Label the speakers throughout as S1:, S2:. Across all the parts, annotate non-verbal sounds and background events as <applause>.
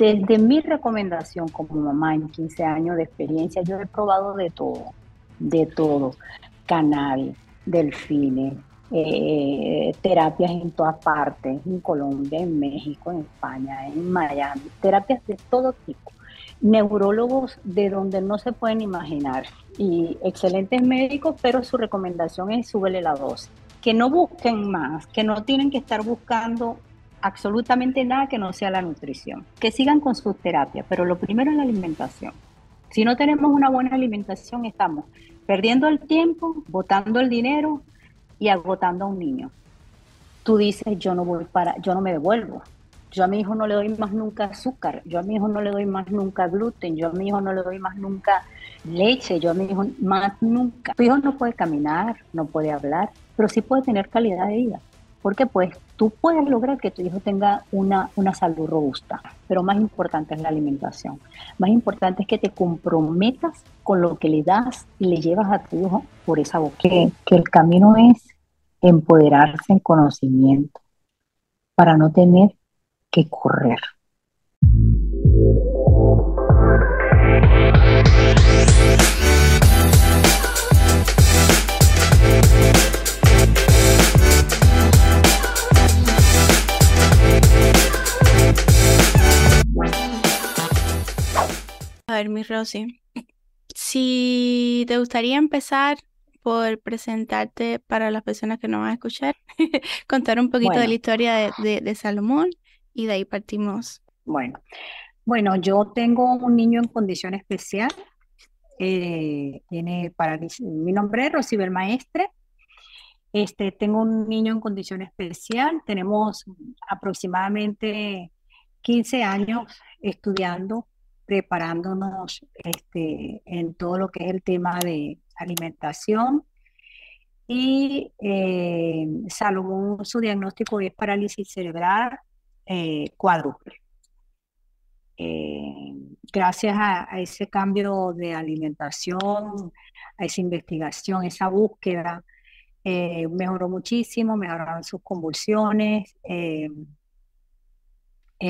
S1: Desde mi recomendación como mamá en 15 años de experiencia, yo he probado de todo, de todo. Cannabis, delfines, eh, terapias en todas partes, en Colombia, en México, en España, en Miami, terapias de todo tipo, neurólogos de donde no se pueden imaginar. Y excelentes médicos, pero su recomendación es súbele la dosis, que no busquen más, que no tienen que estar buscando absolutamente nada que no sea la nutrición, que sigan con sus terapias, pero lo primero es la alimentación. Si no tenemos una buena alimentación, estamos perdiendo el tiempo, botando el dinero y agotando a un niño. Tú dices, yo no voy para, yo no me devuelvo. Yo a mi hijo no le doy más nunca azúcar, yo a mi hijo no le doy más nunca gluten, yo a mi hijo no le doy más nunca leche, yo a mi hijo más nunca. Tu hijo no puede caminar, no puede hablar, pero sí puede tener calidad de vida. Porque pues tú puedes lograr que tu hijo tenga una, una salud robusta, pero más importante es la alimentación. Más importante es que te comprometas con lo que le das y le llevas a tu hijo por esa boca. que el camino es empoderarse en conocimiento para no tener que correr.
S2: Ver, mi Rosy, si te gustaría empezar por presentarte para las personas que nos van a escuchar, <laughs> contar un poquito de la historia de, Salomón y de ahí partimos.
S1: Bueno, bueno, yo tengo un niño en condición especial. Eh, tiene parálisis. Mi nombre es Rosibel Maestre. Este, tengo un niño en condición especial. Tenemos aproximadamente 15 años estudiando, preparándonos este, en todo lo que es el tema de alimentación. Y eh, Salomón, su diagnóstico es parálisis cerebral eh, cuádruple. Eh, gracias a, ese cambio de alimentación, a esa investigación, esa búsqueda, eh, mejoró muchísimo, mejoraron sus convulsiones. es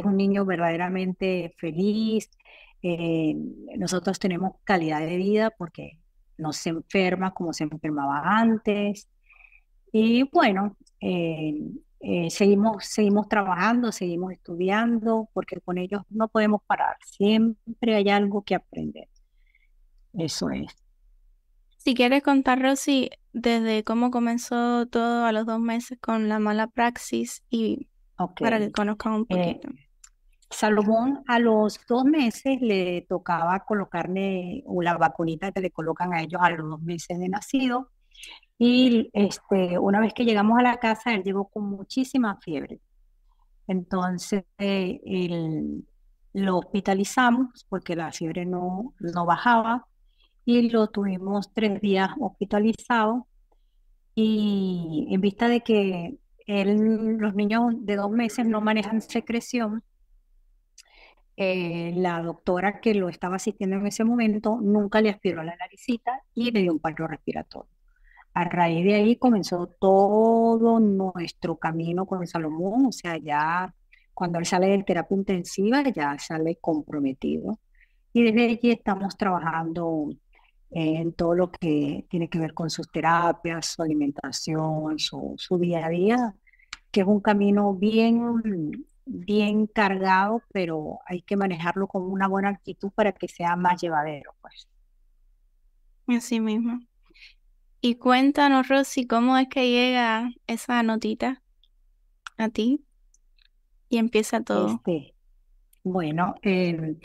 S1: un niño verdaderamente feliz. Nosotros tenemos calidad de vida porque no se enferma como se enfermaba antes. Y bueno, eh, seguimos, seguimos trabajando, seguimos estudiando, porque con ellos no podemos parar. Siempre hay algo que aprender. Eso es.
S2: Si quieres contar, Rosy, desde cómo comenzó todo a los dos meses con la mala praxis y para que conozcan un eh, poquito.
S1: Salomón a los dos meses le tocaba colocarle la vacunita que le colocan a ellos a los dos meses de nacido y este, una vez que llegamos a la casa, él llegó con muchísima fiebre. Entonces, lo hospitalizamos porque la fiebre no, no bajaba y lo tuvimos tres días hospitalizado. Y en vista de que él, los niños de dos meses no manejan secreción, eh, la doctora que lo estaba asistiendo en ese momento nunca le aspiró la naricita y le dio un paro respiratorio. A raíz de ahí comenzó todo nuestro camino con Salomón, o sea, ya cuando él sale de terapia intensiva, ya sale comprometido. Y desde allí estamos trabajando en todo lo que tiene que ver con sus terapias, su alimentación, su, su día a día, que es un camino bien, bien cargado, pero hay que manejarlo con una buena actitud para que sea más llevadero, pues.
S2: Así mismo. Y cuéntanos, Rosy, cómo es que llega esa notita a ti y empieza todo.
S1: Este, bueno, em,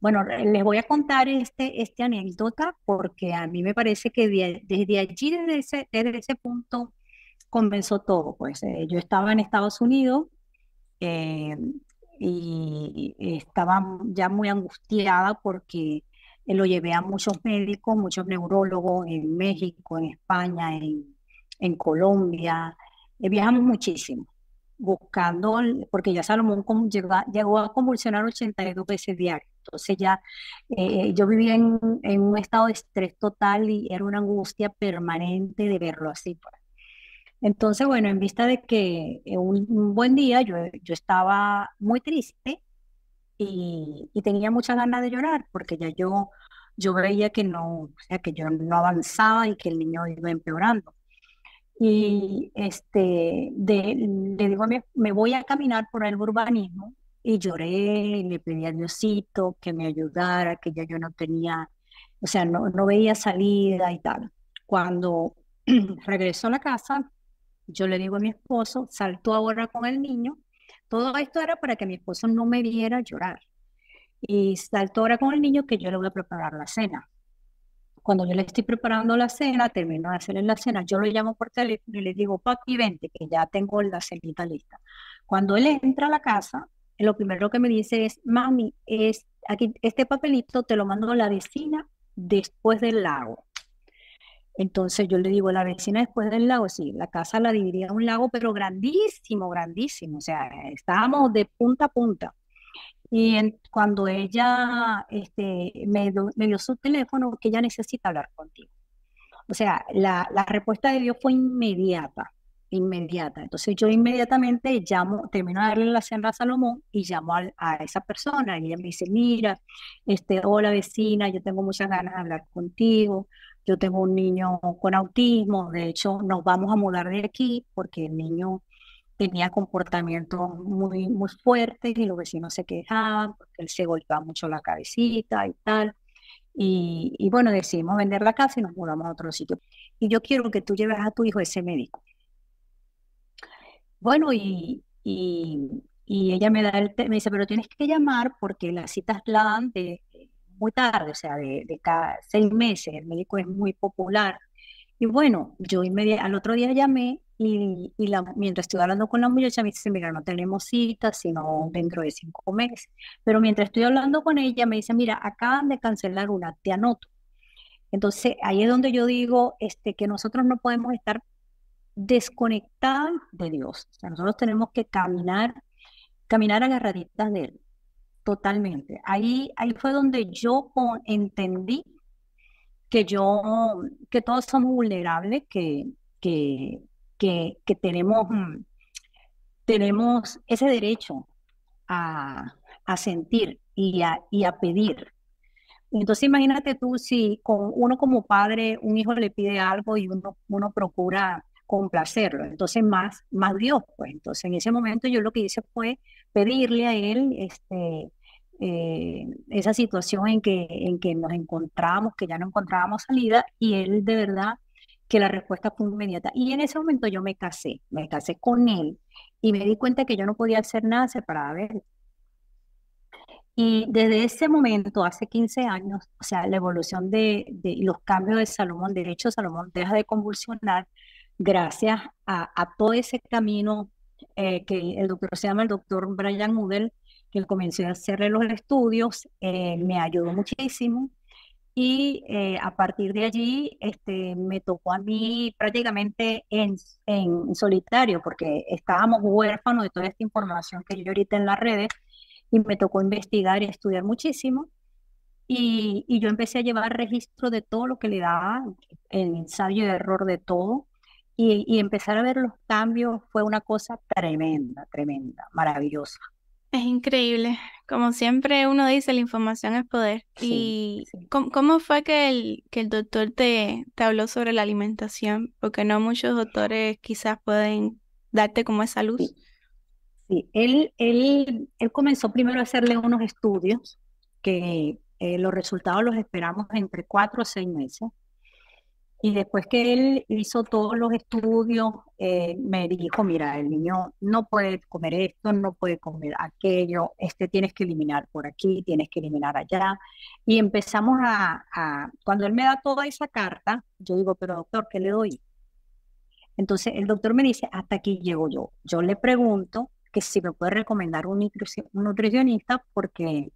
S1: bueno, les voy a contar este, este anécdota porque a mí me parece que desde allí, desde ese, desde ese punto, comenzó todo. Pues eh, yo estaba en Estados Unidos em, y estaba ya muy angustiada porque lo llevé a muchos médicos, muchos neurólogos en México, en España, en, en Colombia. Eh, viajamos muchísimo buscando, porque ya Salomón llegó, a convulsionar 82 veces diario. Entonces ya eh, yo vivía en, en, un estado de estrés total y era una angustia permanente de verlo así. Pues. Entonces, bueno, en vista de que un, un buen día yo, yo estaba muy triste, y, tenía muchas ganas de llorar porque ya yo, yo veía que no, o sea, que yo no avanzaba y que el niño iba empeorando. Y este, de, le digo a mí, me voy a caminar por el urbanismo y lloré, le pedí a Diosito que me ayudara, que ya yo no tenía, o sea, no, no veía salida y tal. Cuando <clears throat> regresó a la casa, yo le digo a mi esposo, saltó ahora con el niño. Todo esto era para que mi esposo no me viera llorar. Y saltó ahora con el niño que yo le voy a preparar la cena. Cuando yo le estoy preparando la cena, termino de hacerle la cena, yo lo llamo por teléfono y le digo, papi, vente, que ya tengo la cenita lista. Cuando él entra a la casa, lo primero que me dice es, mami, es, aquí, este papelito te lo mando a la vecina después del lago. Entonces yo le digo, la vecina después del lago, sí, la casa la dividía en un lago, pero grandísimo, grandísimo, o sea, estábamos de punta a punta. Y cuando ella este, me, me, dio su teléfono, que ella necesita hablar contigo. O sea, la, la respuesta de Dios fue inmediata, inmediata. Entonces yo inmediatamente llamo, termino de darle la cena a Salomón y llamo a, a, esa persona y ella me dice, mira, este, hola vecina, yo tengo muchas ganas de hablar contigo yo tengo un niño con autismo, de hecho nos vamos a mudar de aquí porque el niño tenía comportamientos muy, muy fuertes y los vecinos se quejaban porque él se golpeaba mucho la cabecita y tal. Y, bueno, decidimos vender la casa y nos mudamos a otro sitio. Y yo quiero que tú lleves a tu hijo ese médico. Bueno, y, y, y ella me, da el me dice, pero tienes que llamar porque las citas la dan de, muy tarde, o sea, de, cada seis meses, el médico es muy popular. Y bueno, yo al otro día llamé y, y mientras estoy hablando con la muchacha me dice, mira, no tenemos cita, sino dentro de cinco meses. Pero mientras estoy hablando con ella me dice, mira, acaban de cancelar una, te anoto. Entonces ahí es donde yo digo este, que nosotros no podemos estar desconectados de Dios. O sea, nosotros tenemos que caminar, caminar agarraditas de Él. Totalmente. Ahí, ahí fue donde yo entendí que yo, que todos somos vulnerables, que, que, que, que tenemos, mm, tenemos ese derecho a, a sentir y a, y a pedir. Entonces imagínate tú si con uno como padre, un hijo le pide algo y uno, uno procura complacerlo. Entonces más, más Dios, pues. Entonces en ese momento yo lo que hice fue pedirle a él este, eh, esa situación en que, en que nos encontramos, que ya no encontrábamos salida, y él de verdad que la respuesta fue inmediata. Y en ese momento yo me casé, me casé con él y me di cuenta que yo no podía hacer nada separada de él. Y desde ese momento, hace 15 años, o sea, la evolución de, de los cambios de Salomón, de hecho Salomón deja de convulsionar gracias a, a todo ese camino eh, que el doctor se llama el doctor Brian Udell, que él comencé a hacerle los estudios, eh, me ayudó muchísimo. Y eh, a partir de allí este, me tocó a mí prácticamente en, en, solitario, porque estábamos huérfanos de toda esta información que yo ahorita en las redes, y me tocó investigar y estudiar muchísimo. Y, y yo empecé a llevar registro de todo lo que le daba, el ensayo de error de todo, y, empezar a ver los cambios fue una cosa tremenda, tremenda, maravillosa.
S2: Es increíble. Como siempre uno dice, la información es poder. ¿Y ¿cómo, fue que el, que el doctor te, te habló sobre la alimentación? Porque no muchos doctores quizás pueden darte como esa luz.
S1: Sí, Él, él, él comenzó primero a hacerle unos estudios que eh, los resultados los esperamos entre cuatro o seis meses. Y después que él hizo todos los estudios, eh, me dijo, mira, el niño no puede comer esto, no puede comer aquello, este tienes que eliminar por aquí, tienes que eliminar allá. Y empezamos a, a, cuando él me da toda esa carta, yo digo, pero doctor, ¿qué le doy? Entonces el doctor me dice, hasta aquí llego yo. Yo le pregunto que si me puede recomendar un, nutricionista porque,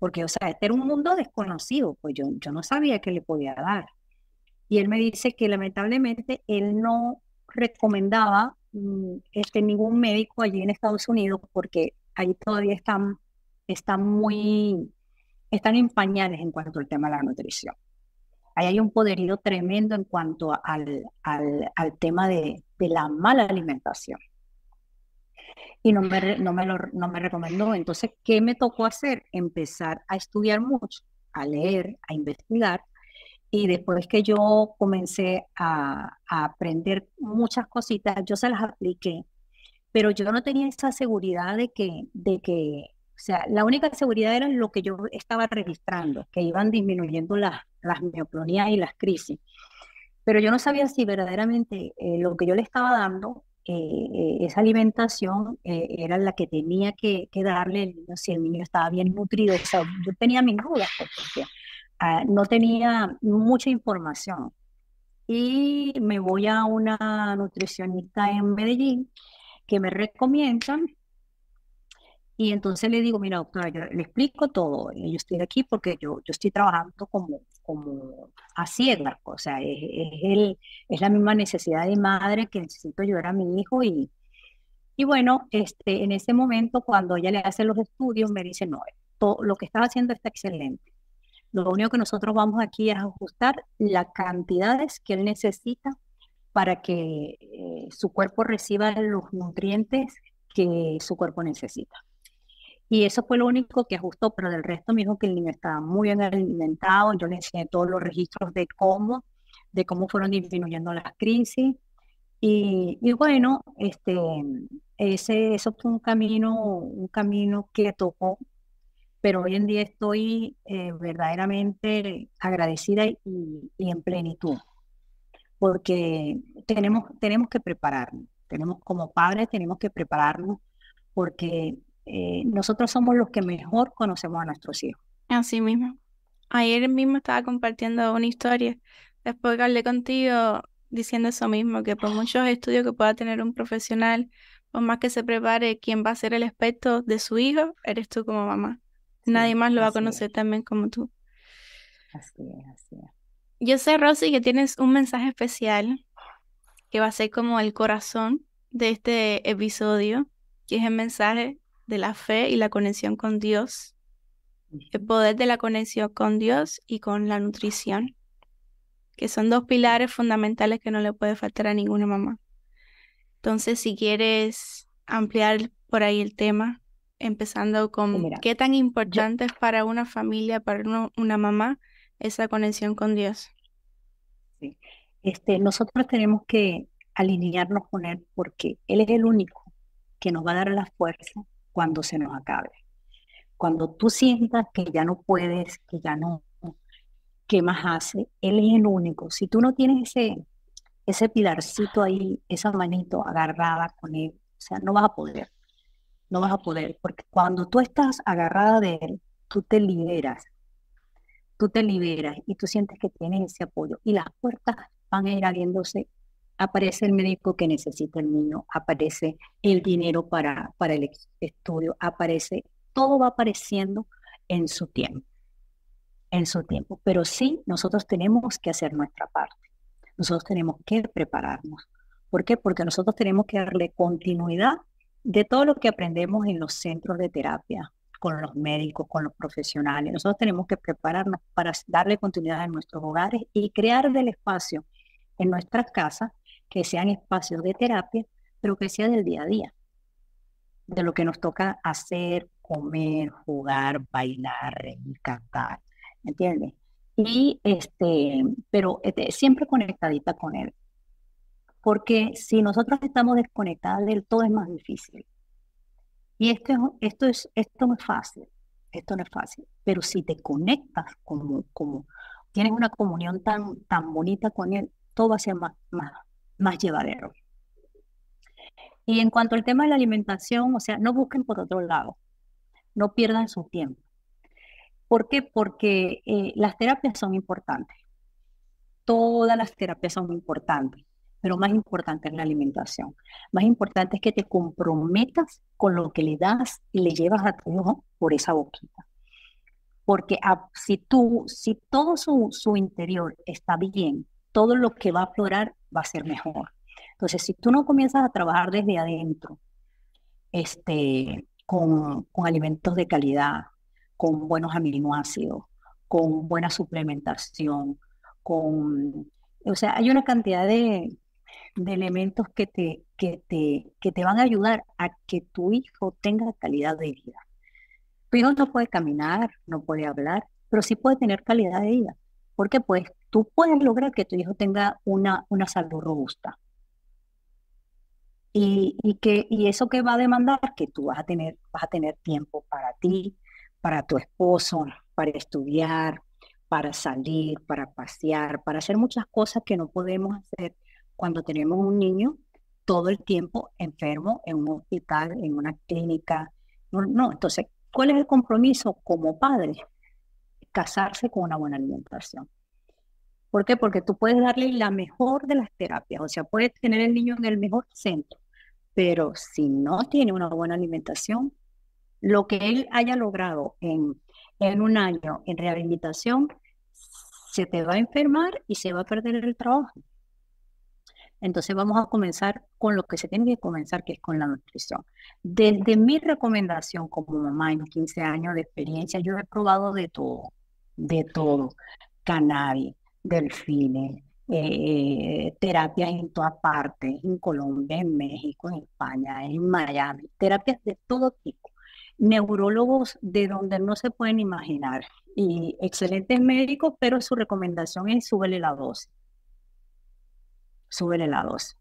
S1: porque, o sea, este era un mundo desconocido, pues yo, yo no sabía qué le podía dar. Y él me dice que lamentablemente él no recomendaba mm, este, ningún médico allí en Estados Unidos porque allí todavía están, están muy, están en pañales en cuanto al tema de la nutrición. Ahí hay un poderío tremendo en cuanto al, al, al tema de, de, la mala alimentación. y no me, no, me lo, no me recomendó. Entonces, ¿qué me tocó hacer? Empezar a estudiar mucho, a leer, a investigar. Y después que yo comencé a, a aprender muchas cositas, yo se las apliqué. Pero yo no tenía esa seguridad de que, de que, o sea, la única seguridad era lo que yo estaba registrando, que iban disminuyendo las, las mioclonías y las crisis. Pero yo no sabía si verdaderamente eh, lo que yo le estaba dando eh, esa alimentación eh, era la que tenía que, darle si el niño estaba bien nutrido. yo tenía mis dudas pues, porque ah, no tenía mucha información. Y me voy a una nutricionista en Medellín que me recomiendan y entonces le digo, mira, doctora, yo le explico todo. Yo estoy aquí porque yo, yo estoy trabajando como, como a ciegas. O sea, es, el, es la misma necesidad de madre que necesito ayudar a mi hijo. Y, y bueno, este, en ese momento, cuando ella le hace los estudios, me dice, no, todo, lo que estás haciendo está excelente. Lo único que nosotros vamos aquí es ajustar las cantidades que él necesita para que eh, su cuerpo reciba los nutrientes que su cuerpo necesita. Y eso fue lo único que ajustó, pero del resto me dijo que el niño estaba muy bien alimentado. Yo le enseñé todos los registros de cómo, de cómo fueron disminuyendo las crisis. Y, y bueno, este, ese, eso fue un camino, un camino que tocó, pero hoy en día estoy eh, verdaderamente agradecida y, en plenitud, porque tenemos, tenemos que prepararnos, tenemos como padres, tenemos que prepararnos, porque eh, nosotros somos los que mejor conocemos a nuestros hijos.
S2: Así mismo. Ayer mismo estaba compartiendo una historia, después que hablé contigo diciendo eso mismo, que por muchos estudios que pueda tener un profesional, por más que se prepare, quien va a ser el experto de su hijo, eres tú como mamá. Nadie más lo va a conocer también como tú.
S1: Así es, así es.
S2: Yo sé, Rosy, que tienes un mensaje especial que va a ser como el corazón de este episodio, que es el mensaje de la fe y la conexión con Dios, el poder de la conexión con Dios y con la nutrición, que son dos pilares fundamentales que no le puede faltar a ninguna mamá. Entonces, si quieres ampliar por ahí el tema, empezando con qué tan importante es para una familia, para una mamá, esa conexión con Dios.
S1: Sí. Este, nosotros tenemos que alinearnos con Él porque Él es el único que nos va a dar la fuerza cuando se nos acabe. Cuando tú sientas que ya no puedes, que ya no, ¿qué más hace? Él es el único. Si tú no tienes ese, ese pilarcito ahí, esa manito agarrada con él, o sea, no vas a poder. No vas a poder, porque cuando tú estás agarrada de él, tú te liberas. Tú te liberas y tú sientes que tienes ese apoyo. Y las puertas van a ir abriéndose aparece el médico que necesita el niño, aparece el dinero para, para el estudio, aparece, todo va apareciendo en su tiempo, en su tiempo. Pero sí, nosotros tenemos que hacer nuestra parte, nosotros tenemos que prepararnos. ¿Por qué? Porque nosotros tenemos que darle continuidad de todo lo que aprendemos en los centros de terapia, con los médicos, con los profesionales. Nosotros tenemos que prepararnos para darle continuidad en nuestros hogares y crear del espacio en nuestras casas que sean espacios de terapia, pero que sea del día a día, de lo que nos toca hacer, comer, jugar, bailar, reír, cantar, ¿entiendes? Y este, pero este, siempre conectadita con él. Porque si nosotros estamos desconectadas de él, todo es más difícil. Y esto, esto, es, esto no es fácil, esto no es fácil. Pero si te conectas como, como tienes una comunión tan, tan bonita con él, todo va a ser más, más, más llevadero. Y en cuanto al tema de la alimentación, o sea, no busquen por otro lado, no pierdan su tiempo. ¿Por qué? Porque eh, las terapias son importantes. Todas las terapias son importantes, pero más importante es la alimentación. Más importante es que te comprometas con lo que le das y le llevas a tu hijo por esa boquita. Porque si tú, si todo su, su interior está bien, todo lo que va a aflorar va a ser mejor. Entonces, si tú no comienzas a trabajar desde adentro, este, con, con alimentos de calidad, con buenos aminoácidos, con buena suplementación, con, o sea, hay una cantidad de, de elementos que te, que, te, que te van a ayudar a que tu hijo tenga calidad de vida. Tu hijo no puede caminar, no puede hablar, pero sí puede tener calidad de vida. Porque pues tú puedes lograr que tu hijo tenga una, una salud robusta. Y, y, que, y eso que va a demandar que tú vas a tener, vas a tener tiempo para ti, para tu esposo, para estudiar, para salir, para pasear, para hacer muchas cosas que no podemos hacer cuando tenemos un niño todo el tiempo enfermo en un hospital, en una clínica. No, entonces, ¿cuál es el compromiso como padre? Casarse con una buena alimentación. ¿Por qué? Porque tú puedes darle la mejor de las terapias, o sea, puedes tener el niño en el mejor centro, pero si no tiene una buena alimentación, lo que él haya logrado en, en un año en rehabilitación, se te va a enfermar y se va a perder el trabajo. Entonces vamos a comenzar con lo que se tiene que comenzar, que es con la nutrición. Desde mi recomendación como mamá en 15 años de experiencia, yo he probado de todo, de todo. Cannabis, delfines, eh, terapias en todas partes, en Colombia, en México, en España, en Miami, terapias de todo tipo. Neurólogos de donde no se pueden imaginar y excelentes médicos, pero su recomendación es súbele la dosis súbele la dosis.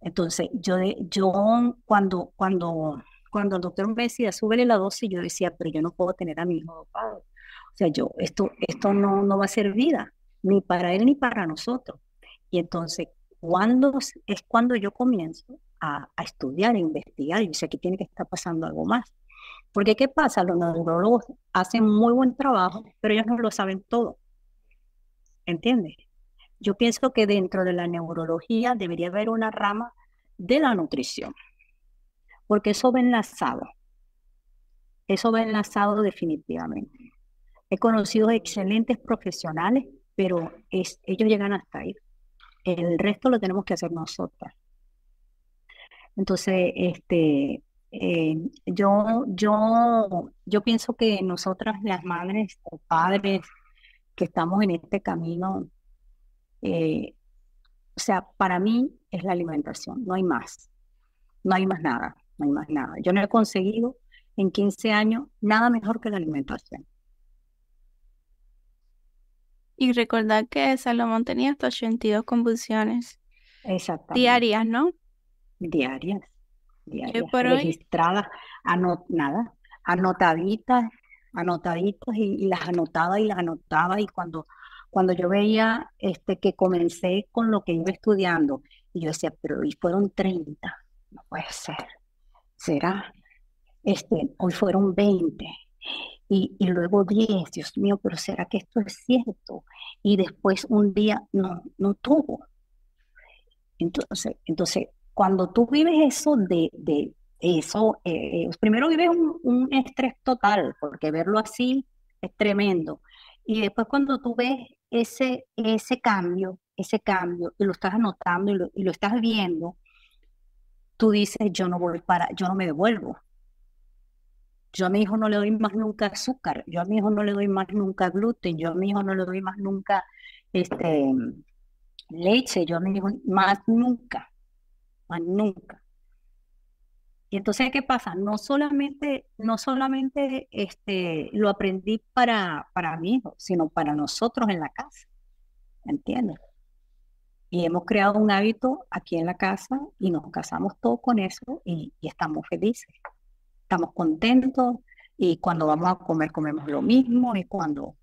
S1: Entonces, yo, yo cuando, cuando, cuando el doctor me decía, súbele la dosis, yo decía, pero yo no puedo tener a mi hijo dopado. O sea, yo, esto, esto no, no va a ser vida, ni para él ni para nosotros. Y entonces, cuando es cuando yo comienzo a, a estudiar, a investigar, y sé que tiene que estar pasando algo más. Porque, ¿qué pasa? Los neurólogos hacen muy buen trabajo, pero ellos no lo saben todo. ¿Entiendes? Yo pienso que dentro de la neurología debería haber una rama de la nutrición, porque eso va enlazado. Eso va enlazado definitivamente. He conocido excelentes profesionales, pero ellos llegan hasta ahí. El resto lo tenemos que hacer nosotras. Entonces, este, eh, yo, yo, yo pienso que nosotras, las madres o padres que estamos en este camino, eh, o sea, para mí es la alimentación, no hay más, no hay más nada, no hay más nada. Yo no he conseguido en 15 años nada mejor que la alimentación.
S2: Y recordar que Salomón tenía hasta 82 convulsiones diarias, ¿no?
S1: Diarias, diarias, registradas, nada, anotaditas, anotaditas y, y, las anotaba y las anotaba y cuando cuando yo veía este, que comencé con lo que iba estudiando, y yo decía, pero hoy fueron 30, no puede ser, será, este, hoy fueron 20, y, y, luego 10, Dios mío, pero ¿será que esto es cierto? Y después un día no, no tuvo. Entonces, entonces cuando tú vives eso de, de eso, eh, primero vives un, un, estrés total, porque verlo así es tremendo. Y después cuando tú ves ese, ese cambio, ese cambio, y lo estás anotando y lo, y lo estás viendo, tú dices, yo no voy para, yo no me devuelvo. Yo a mi hijo no le doy más nunca azúcar, yo a mi hijo no le doy más nunca gluten, yo a mi hijo no le doy más nunca este, leche, yo a mi hijo más nunca, más nunca. Entonces, ¿qué pasa? No solamente, no solamente este, lo aprendí para, para mi sino para nosotros en la casa. ¿Entiendes? Y hemos creado un hábito aquí en la casa y nos casamos todos con eso y, estamos felices. Estamos contentos y cuando vamos a comer comemos lo mismo y cuando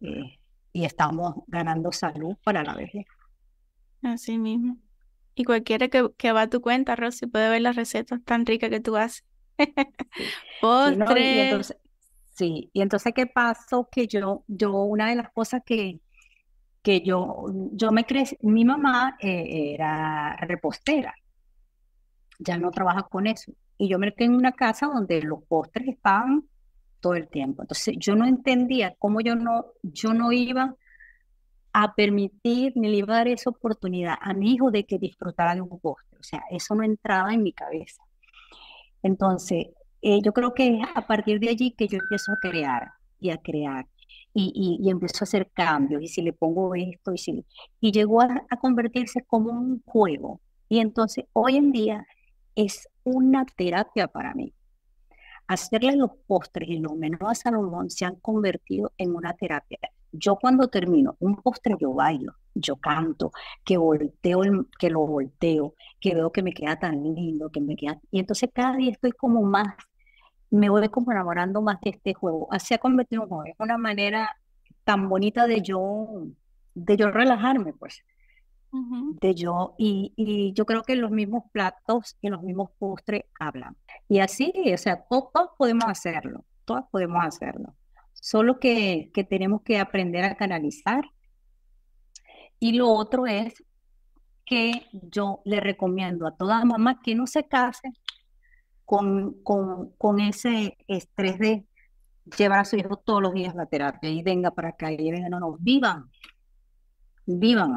S1: eh, y estamos ganando salud para la vejez.
S2: Así mismo. Y cualquiera que, que va a tu cuenta, Rosy, puede ver las recetas tan ricas que tú haces. <laughs>
S1: Postres. Sí, y entonces, ¿qué pasó? Que yo, yo, una de las cosas que, que yo, yo me crecí, mi mamá eh, era repostera, ya no trabaja con eso. Y yo me quedé en una casa donde los postres estaban todo el tiempo. Entonces, yo no entendía cómo yo no, yo no iba a permitir ni le iba a dar esa oportunidad a mi hijo de que disfrutara de un postre. O sea, eso no entraba en mi cabeza. Entonces, eh, yo creo que es a partir de allí que yo empiezo a crear y a crear y, y, empezó a hacer cambios, y si le pongo esto, y, si, y llegó a, a convertirse como un juego. Y entonces hoy en día es una terapia para mí. Hacerle los postres y los menús a Salomón se han convertido en una terapia. Yo cuando termino un postre yo bailo, yo canto, que volteo, que lo volteo, que veo que me queda tan lindo, que me queda... Y entonces cada día estoy como más me voy como enamorando más de este juego. Así ha convertido en un una manera tan bonita de yo, de yo relajarme, pues. De yo, y, y, yo creo que los mismos platos y los mismos postres hablan. Y así, o sea, todos, podemos hacerlo, todos podemos hacerlo. Solo que, que tenemos que aprender a canalizar. Y lo otro es que yo le recomiendo a toda mamá que no se case con, con, con ese estrés de llevar a su hijo todos los días a la terapia y venga para acá y venga, no, no, vivan, vivan.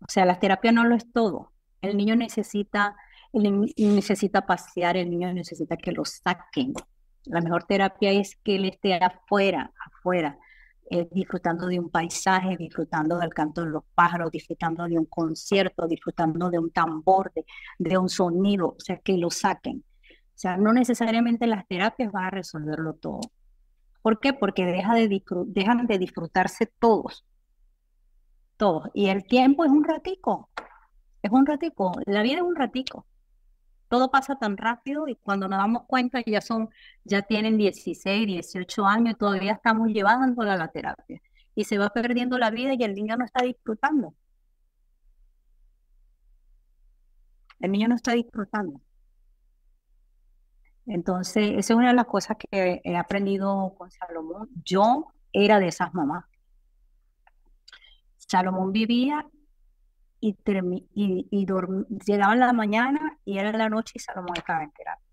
S1: O sea, la terapia no lo es todo. El niño necesita, el necesita pasear, el niño necesita que lo saquen. La mejor terapia es que él esté afuera, afuera, eh, disfrutando de un paisaje, disfrutando del canto de los pájaros, disfrutando de un concierto, disfrutando de un tambor, de, un sonido, o sea, que lo saquen. O sea, no necesariamente las terapias van a resolverlo todo. ¿Por qué? Porque deja de dejan de disfrutarse todos. Todos. Y el tiempo es un ratico. Es un ratico. La vida es un ratico todo pasa tan rápido y cuando nos damos cuenta ya son, ya tienen 16, 18 años y todavía estamos llevándola a la terapia. Y se va perdiendo la vida y el niño no está disfrutando. El niño no está disfrutando. Entonces, esa es una de las cosas que he aprendido con Salomón. Yo era de esas mamás. Salomón vivía y, y, y llegaba en la mañana y era la noche y Salomón estaba en terapia.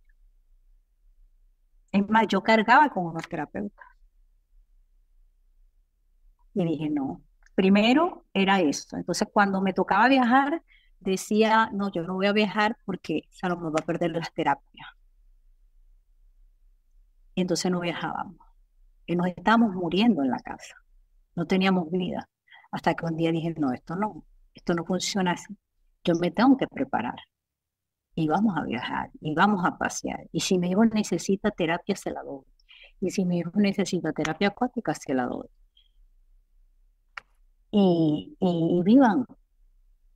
S1: Es más, yo cargaba con unos terapeutas. Y dije, no, primero era esto. Entonces, cuando me tocaba viajar, decía, no, yo no voy a viajar porque Salomón va a perder las terapias. Y entonces no viajábamos. Y nos estábamos muriendo en la casa. No teníamos vida. Hasta que un día dije, no, esto no esto no funciona así. Yo me tengo que preparar. Y vamos a viajar, y vamos a pasear. Y si mi hijo necesita terapia, se la doy. Y si mi hijo necesita terapia acuática, se la doy. Y, y, vivan.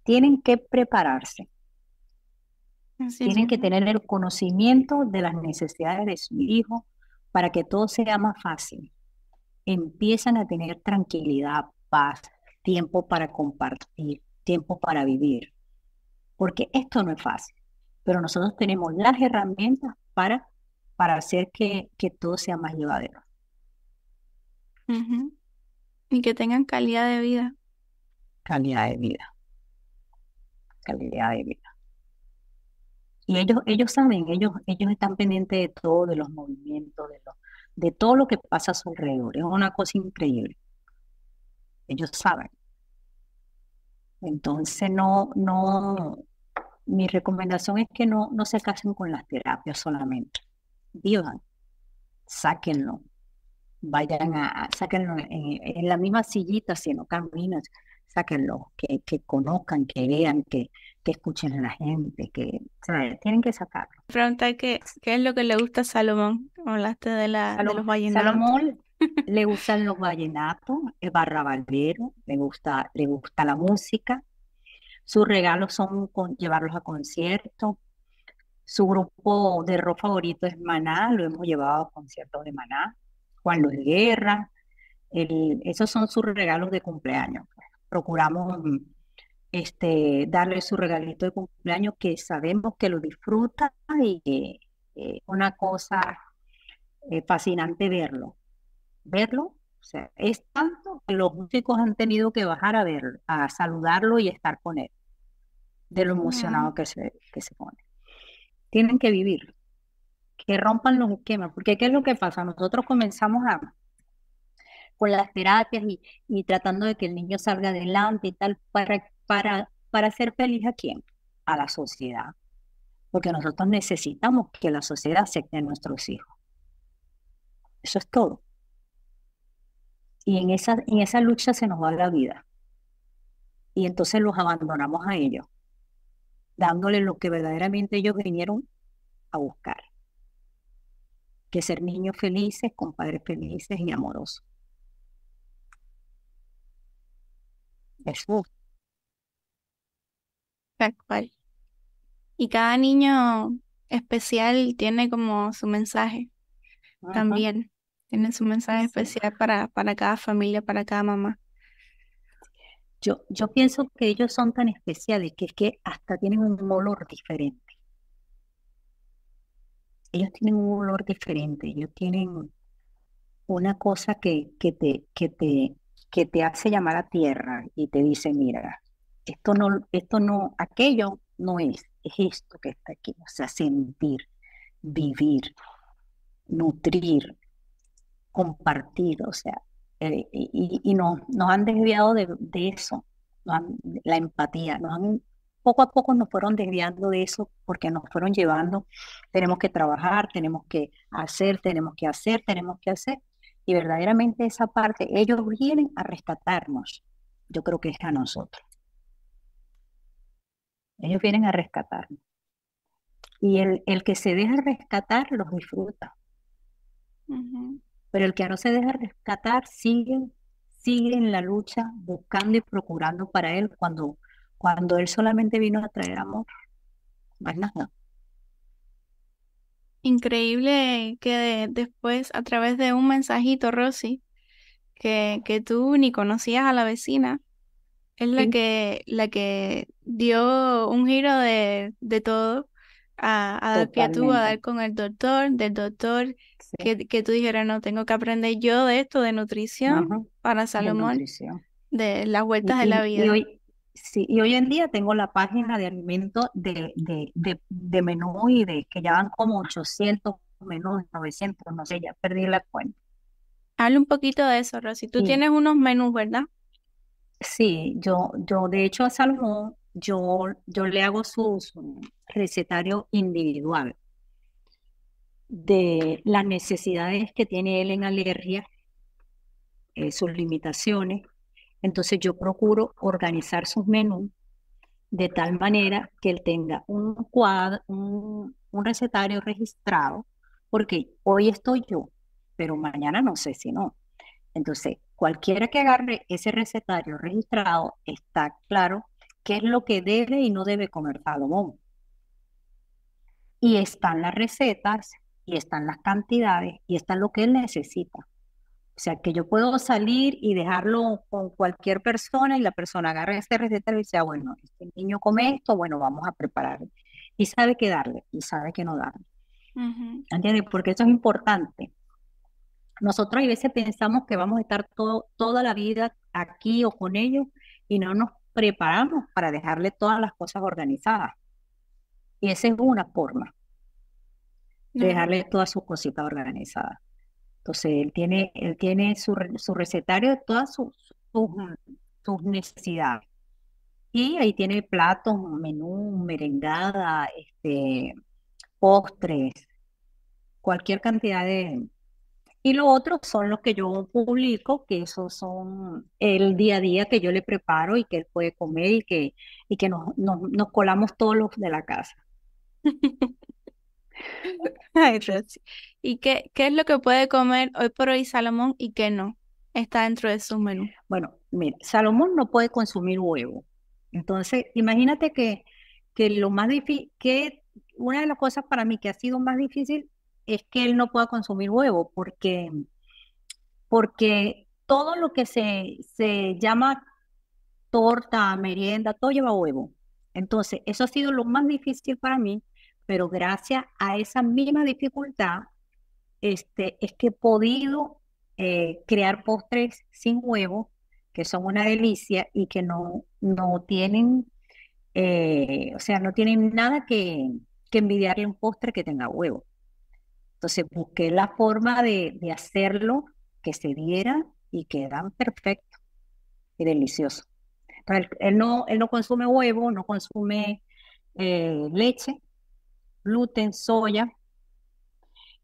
S1: Tienen que prepararse. Tienen que tener el conocimiento de las necesidades de su hijo para que todo sea más fácil. Empiezan a tener tranquilidad, paz, tiempo para compartir, tiempo para vivir, porque esto no es fácil, pero nosotros tenemos las herramientas para, para hacer que, que todo sea más llevadero.
S2: Y que tengan calidad de vida.
S1: Calidad de vida. Calidad de vida. Y ellos, ellos saben, ellos, ellos están pendientes de todo, de los movimientos, de, lo, de todo lo que pasa a su alrededor. Es una cosa increíble. Ellos saben. Entonces, no, no, mi recomendación es que no, no se casen con las terapias solamente. Vivan, sáquenlo, vayan a, sáquenlo en, la misma sillita si no caminan, sáquenlo, que, que conozcan, que vean, que, que escuchen a la gente, que tienen que sacarlo.
S2: Pregunta que, ¿qué es lo que le gusta a Salomón? Hablaste de, la, de los vallenatos.
S1: Salomón le gustan los vallenatos, es barra barbero, le gusta, le gusta la música. Sus regalos son llevarlos a conciertos. Su grupo de rock favorito es Maná, lo hemos llevado a conciertos de Maná. Juan Luis Guerra, esos son sus regalos de cumpleaños. Procuramos este, darle su regalito de cumpleaños que sabemos que lo disfruta y que es una cosa eh, fascinante verlo verlo. O sea, es tanto que los músicos han tenido que bajar a verlo, a saludarlo y estar con él, de lo emocionado que se, que se pone. Tienen que vivir, que rompan los esquemas, porque ¿qué es lo que pasa? Nosotros comenzamos a, con las terapias y, y tratando de que el niño salga adelante y tal, para, para, para ser feliz a quién? A la sociedad. Porque nosotros necesitamos que la sociedad acepte a nuestros hijos. Eso es todo. Y en esa, en esa lucha se nos va la vida. Y entonces los abandonamos a ellos, dándoles lo que verdaderamente ellos vinieron a buscar, que ser niños felices, con padres felices y amorosos. Eso.
S2: Tal cual. Y cada niño especial tiene como su mensaje también. Tiene su mensaje especial para, para cada familia, para cada mamá.
S1: Yo, yo pienso que ellos son tan especiales que es que hasta tienen un olor diferente. Ellos tienen un olor diferente, ellos tienen una cosa que, que, te, que, te, que te hace llamar a tierra y te dice, mira, esto no, esto no, aquello no es, es esto que está aquí, o sea, sentir, vivir, nutrir, compartir, o sea, eh, y, nos, nos, han desviado de, eso, la empatía, nos han, poco a poco nos fueron desviando de eso porque nos fueron llevando, tenemos que trabajar, tenemos que hacer, tenemos que hacer, tenemos que hacer, y verdaderamente esa parte, ellos vienen a rescatarnos, yo creo que es a nosotros. Ellos vienen a rescatarnos. Y el, el que se deja rescatar los disfruta. Pero el que no se deja rescatar sigue, sigue en la lucha buscando y procurando para él cuando, cuando él solamente vino a traer amor. No nada.
S2: Increíble que después, a través de un mensajito, Rosy, que, que tú ni conocías a la vecina, es la que, la que dio un giro de, de todo a, a dar pie a tú, a dar con el doctor, del doctor, que, que tú dijeras, no, tengo que aprender yo de esto, de nutrición, para Salomón, de, las vueltas de la vida.
S1: Y hoy, sí, y hoy en día tengo la página de alimentos de, de, de, de menú y de que ya van como 800 menús, 900, no sé, ya perdí la cuenta.
S2: Habla un poquito de eso, Rosy. Tú tienes unos menús, ¿verdad?
S1: Sí, yo, yo de hecho a Salomón, yo, yo le hago su, recetario individual de las necesidades que tiene él en alergia, eh, sus limitaciones. Entonces yo procuro organizar sus menús de tal manera que él tenga un cuadro, un, un recetario registrado, porque hoy estoy yo, pero mañana no sé si no. Entonces, cualquiera que agarre ese recetario registrado, está claro qué es lo que debe y no debe comer Salomón. Y están las recetas, y están las cantidades, y está lo que él necesita. O sea, que yo puedo salir y dejarlo con cualquier persona y la persona agarre ese recetario y dice, ah, bueno, este niño come esto, bueno, vamos a preparar. Y sabe qué darle y sabe qué no darle. ¿Entiendes? Porque eso es importante. Nosotros a veces pensamos que vamos a estar todo, toda la vida aquí o con ellos y no nos preparamos para dejarle todas las cosas organizadas. Y esa es una forma de dejarle todas sus cositas organizadas. Entonces, él tiene, él tiene su, su recetario de todas sus, sus, necesidades. Y ahí tiene platos, menú, merengada, este, postres, cualquier cantidad de, y lo otro son los que yo publico, que esos son el día a día que yo le preparo y que él puede comer y que, y que nos, nos, colamos todos los de la casa. <laughs>
S2: Ay, ¿Y qué, qué es lo que puede comer hoy por hoy Salomón y qué no? Está dentro de su menú.
S1: Bueno, mira, Salomón no puede consumir huevo. Entonces, imagínate que, que lo más difícil, que una de las cosas para mí que ha sido más difícil es que él no pueda consumir huevo, porque, porque todo lo que se, se llama torta, merienda, todo lleva huevo. Entonces, eso ha sido lo más difícil para mí, pero gracias a esa misma dificultad, este, es que he podido eh, crear postres sin huevo, que son una delicia y que no, no tienen, eh, o sea, no tienen nada que, que envidiarle un postre que tenga huevo. Entonces busqué la forma de, hacerlo que se diera y quedan perfecto y delicioso. él, no, él no consume huevo, no consume eh, leche, gluten, soya,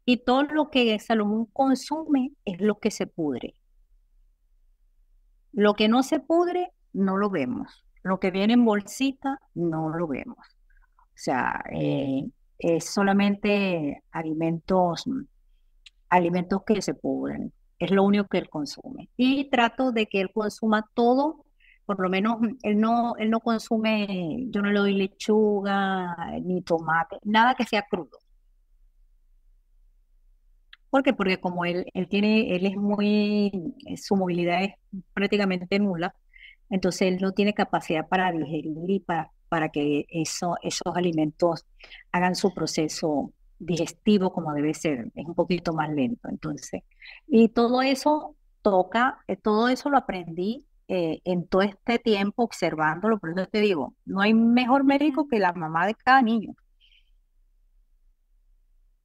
S1: y todo lo que Salomón consume es lo que se pudre. Lo que no se pudre, no lo vemos. Lo que viene en bolsita, no lo vemos. O sea, eh, es solamente alimentos, alimentos que se pudren. Es lo único que él consume. Y trato de que él consuma todo, por lo menos él no, él no consume, yo no le doy lechuga, ni tomate, nada que sea crudo. ¿Por qué? Porque como él, él tiene, él es muy, su movilidad es prácticamente nula, entonces él no tiene capacidad para digerir y para, para que eso, esos alimentos hagan su proceso digestivo como debe ser, es un poquito más lento. Entonces, y todo eso toca, eh, todo eso lo aprendí eh, en todo este tiempo observándolo, por eso te digo, no hay mejor médico que la mamá de cada niño.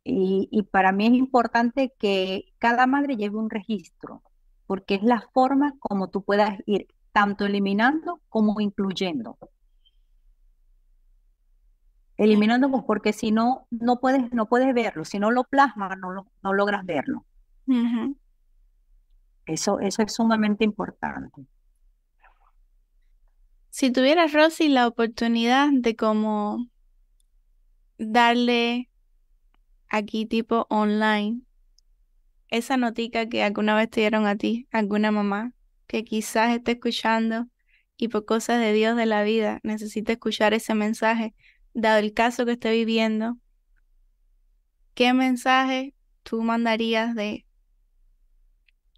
S1: Y, y para mí es importante que cada madre lleve un registro, porque es la forma como tú puedas ir tanto eliminando como incluyendo. Eliminando pues, porque si no, no puedes, no puedes verlo. Si no lo plasmas, no, no logras verlo. Eso, eso es sumamente importante.
S2: Si tuvieras, Rosy, la oportunidad de como darle aquí tipo online esa notica que alguna vez te dieron a ti, alguna mamá, que quizás esté escuchando y por cosas de Dios de la vida necesite escuchar ese mensaje, dado el caso que esté viviendo, ¿qué mensaje tú mandarías de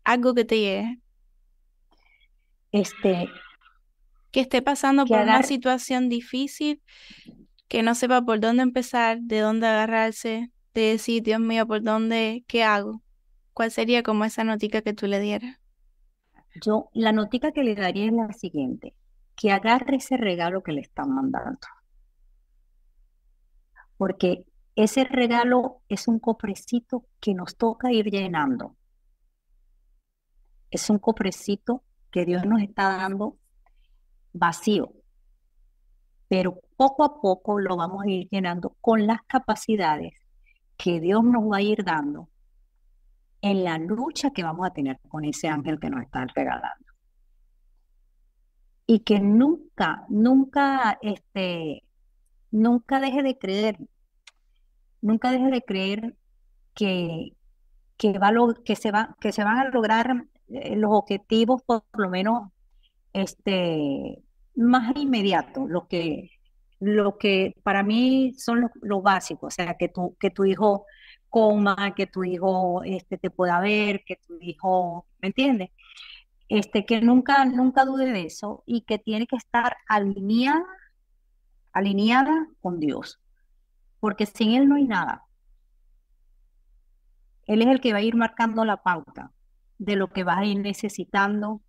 S2: algo que te llegue?
S1: Este.
S2: Que esté pasando por una situación difícil, que no sepa por dónde empezar, de dónde agarrarse, de decir, Dios mío, ¿por dónde? ¿Qué hago? ¿Cuál sería como esa notica que tú le dieras?
S1: Yo, la notica que le daría es la siguiente, que agarre ese regalo que le están mandando. Porque ese regalo es un cofrecito que nos toca ir llenando. Es un cofrecito que Dios nos está dando vacío. Pero poco a poco lo vamos a ir llenando con las capacidades que Dios nos va a ir dando en la lucha que vamos a tener con ese ángel que nos está regalando. Y que nunca, nunca, este, nunca deje de creer, nunca deje de creer que, que, va que, se, va, que se van a lograr eh, los objetivos, por lo menos este, más inmediatos, lo que, lo que para mí son lo, básico, o sea, que tu, que tu hijo coma, que tu hijo este, te pueda ver, que tu hijo, ¿me entiendes? Este, que nunca, nunca dude de eso y que tiene que estar alineada, alineada con Dios, porque sin Él no hay nada. Él es el que va a ir marcando la pauta de lo que vas a ir necesitando.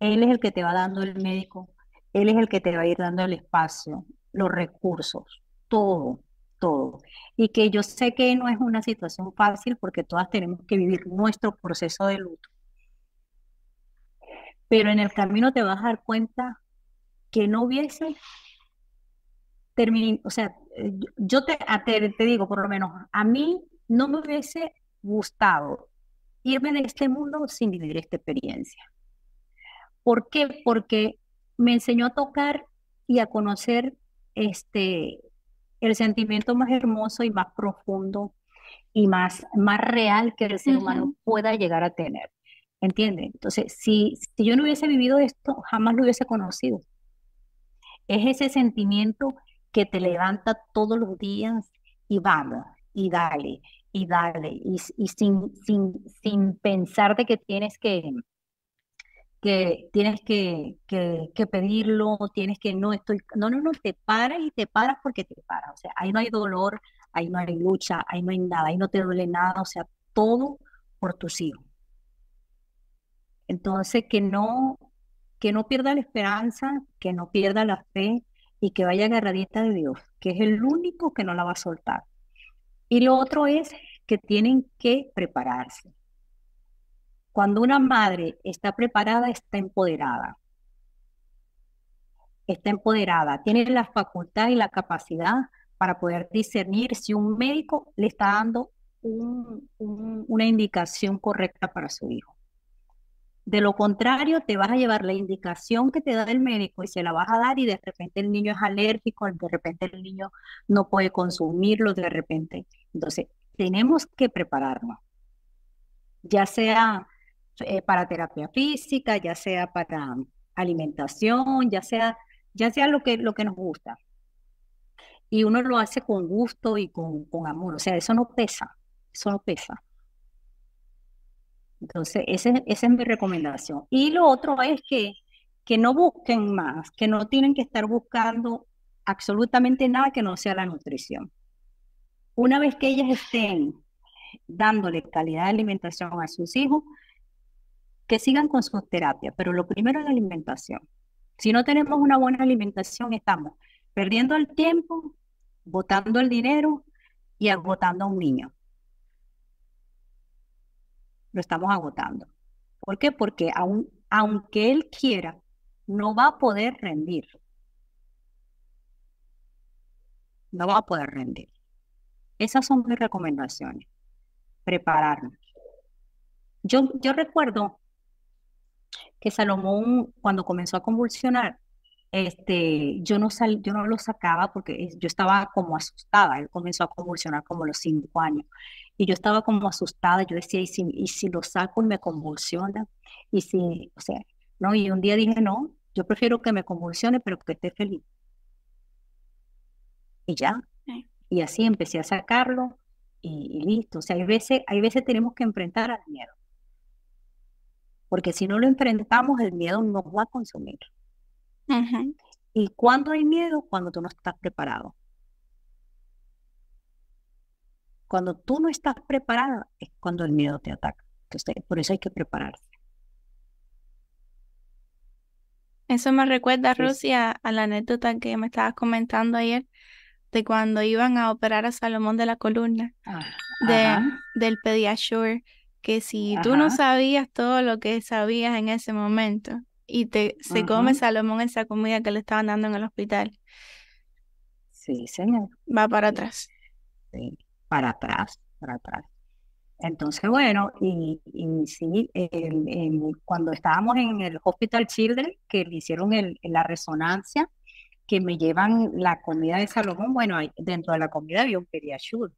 S1: Él es el que te va dando el médico. Él es el que te va a ir dando el espacio, los recursos, todo todo. Y que yo sé que no es una situación fácil porque todas tenemos que vivir nuestro proceso de luto. Pero en el camino te vas a dar cuenta que no hubiese terminado, o sea, yo te, te, digo, por lo menos, a mí no me hubiese gustado irme de este mundo sin vivir esta experiencia. ¿Por qué? Porque me enseñó a tocar y a conocer este, el sentimiento más hermoso y más profundo y más, más real que el ser humano pueda llegar a tener. ¿Entiendes? Entonces, si, si yo no hubiese vivido esto, jamás lo hubiese conocido. Es ese sentimiento que te levanta todos los días y vamos, y dale, y dale, y, sin, sin, sin pensar de que tienes que, que tienes que, que, pedirlo, tienes que no estoy, no, no, no, te paras y te paras porque te paras, o sea, ahí no hay dolor, ahí no hay lucha, ahí no hay nada, ahí no te duele nada, o sea, todo por tus hijos. Entonces, que no, que no pierda la esperanza, que no pierda la fe y que vaya agarradita de Dios, que es el único que no la va a soltar. Y lo otro es que tienen que prepararse. Cuando una madre está preparada, está empoderada. Está empoderada, tiene la facultad y la capacidad para poder discernir si un médico le está dando una indicación correcta para su hijo. De lo contrario, te vas a llevar la indicación que te da el médico y se la vas a dar y de repente el niño es alérgico, de repente el niño no puede consumirlo, de repente. Entonces, tenemos que prepararnos, ya sea eh, para terapia física, ya sea para alimentación, ya sea, ya sea lo que, lo que nos gusta. Y uno lo hace con gusto y con, con amor, o sea, eso no pesa, eso no pesa. Entonces, esa es mi recomendación. Y lo otro es que, que no busquen más, que no tienen que estar buscando absolutamente nada que no sea la nutrición. Una vez que ellas estén dándole calidad de alimentación a sus hijos, que sigan con sus terapias, pero lo primero es la alimentación. Si no tenemos una buena alimentación, estamos perdiendo el tiempo, botando el dinero y agotando a un niño. Lo estamos agotando. ¿Por qué? Porque aun, aunque él quiera, no va a poder rendir. No va a poder rendir. Esas son mis recomendaciones. Prepararnos. Yo, yo recuerdo que Salomón, cuando comenzó a convulsionar, este, yo no sal, yo no lo sacaba porque yo estaba como asustada. Él comenzó a convulsionar como a los cinco años. Y yo estaba como asustada. Yo decía, ¿y si, y si lo saco y me convulsiona? Y si, o sea, no, y un día dije, no, yo prefiero que me convulsione, pero que esté feliz. Y ya. Y así empecé a sacarlo y, y, listo. O sea, hay veces, hay veces tenemos que enfrentar al miedo. Porque si no lo enfrentamos, el miedo nos va a consumir. ¿Y cuando hay miedo? Cuando tú no estás preparado. Cuando tú no estás preparado es cuando el miedo te ataca. Entonces, por eso hay que prepararse.
S2: Eso me recuerda, Rusia, a la anécdota que me estabas comentando ayer de cuando iban a operar a Salomón de la columna, ah, de, del Pediasure que si tú no sabías todo lo que sabías en ese momento y te se come Salomón esa comida que le estaban dando en el hospital.
S1: Sí, señor.
S2: Va para atrás.
S1: Sí, para atrás, para atrás. Entonces, bueno, y, y sí, cuando estábamos en el Hospital Children, que le hicieron el, la resonancia, que me llevan la comida de Salomón, bueno, dentro de la comida había un pediasure.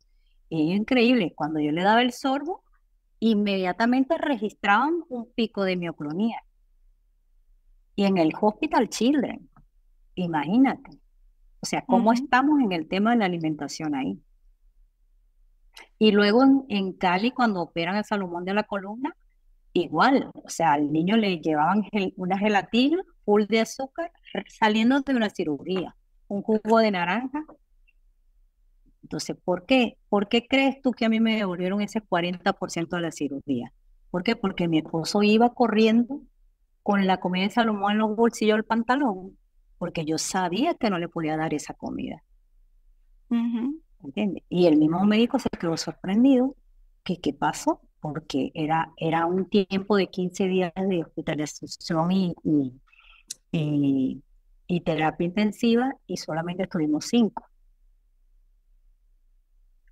S1: Y es increíble, cuando yo le daba el sorbo, inmediatamente registraban un pico de mioclonía. Y en el Hospital Children, imagínate. O sea, cómo estamos en el tema de la alimentación ahí. Y luego en, Cali, cuando operan el Salomón de la columna, igual. O sea, al niño le llevaban una gelatina full de azúcar saliendo de una cirugía, un jugo de naranja entonces, ¿por qué? ¿Por qué crees tú que a mí me devolvieron ese 40% de la cirugía? ¿Por qué? Porque mi esposo iba corriendo con la comida de Salomón en los bolsillos del pantalón, porque yo sabía que no le podía dar esa comida. Y el mismo médico se quedó sorprendido que qué pasó, porque era, era un tiempo de 15 días de hospitalización y, y, y terapia intensiva y solamente estuvimos 5.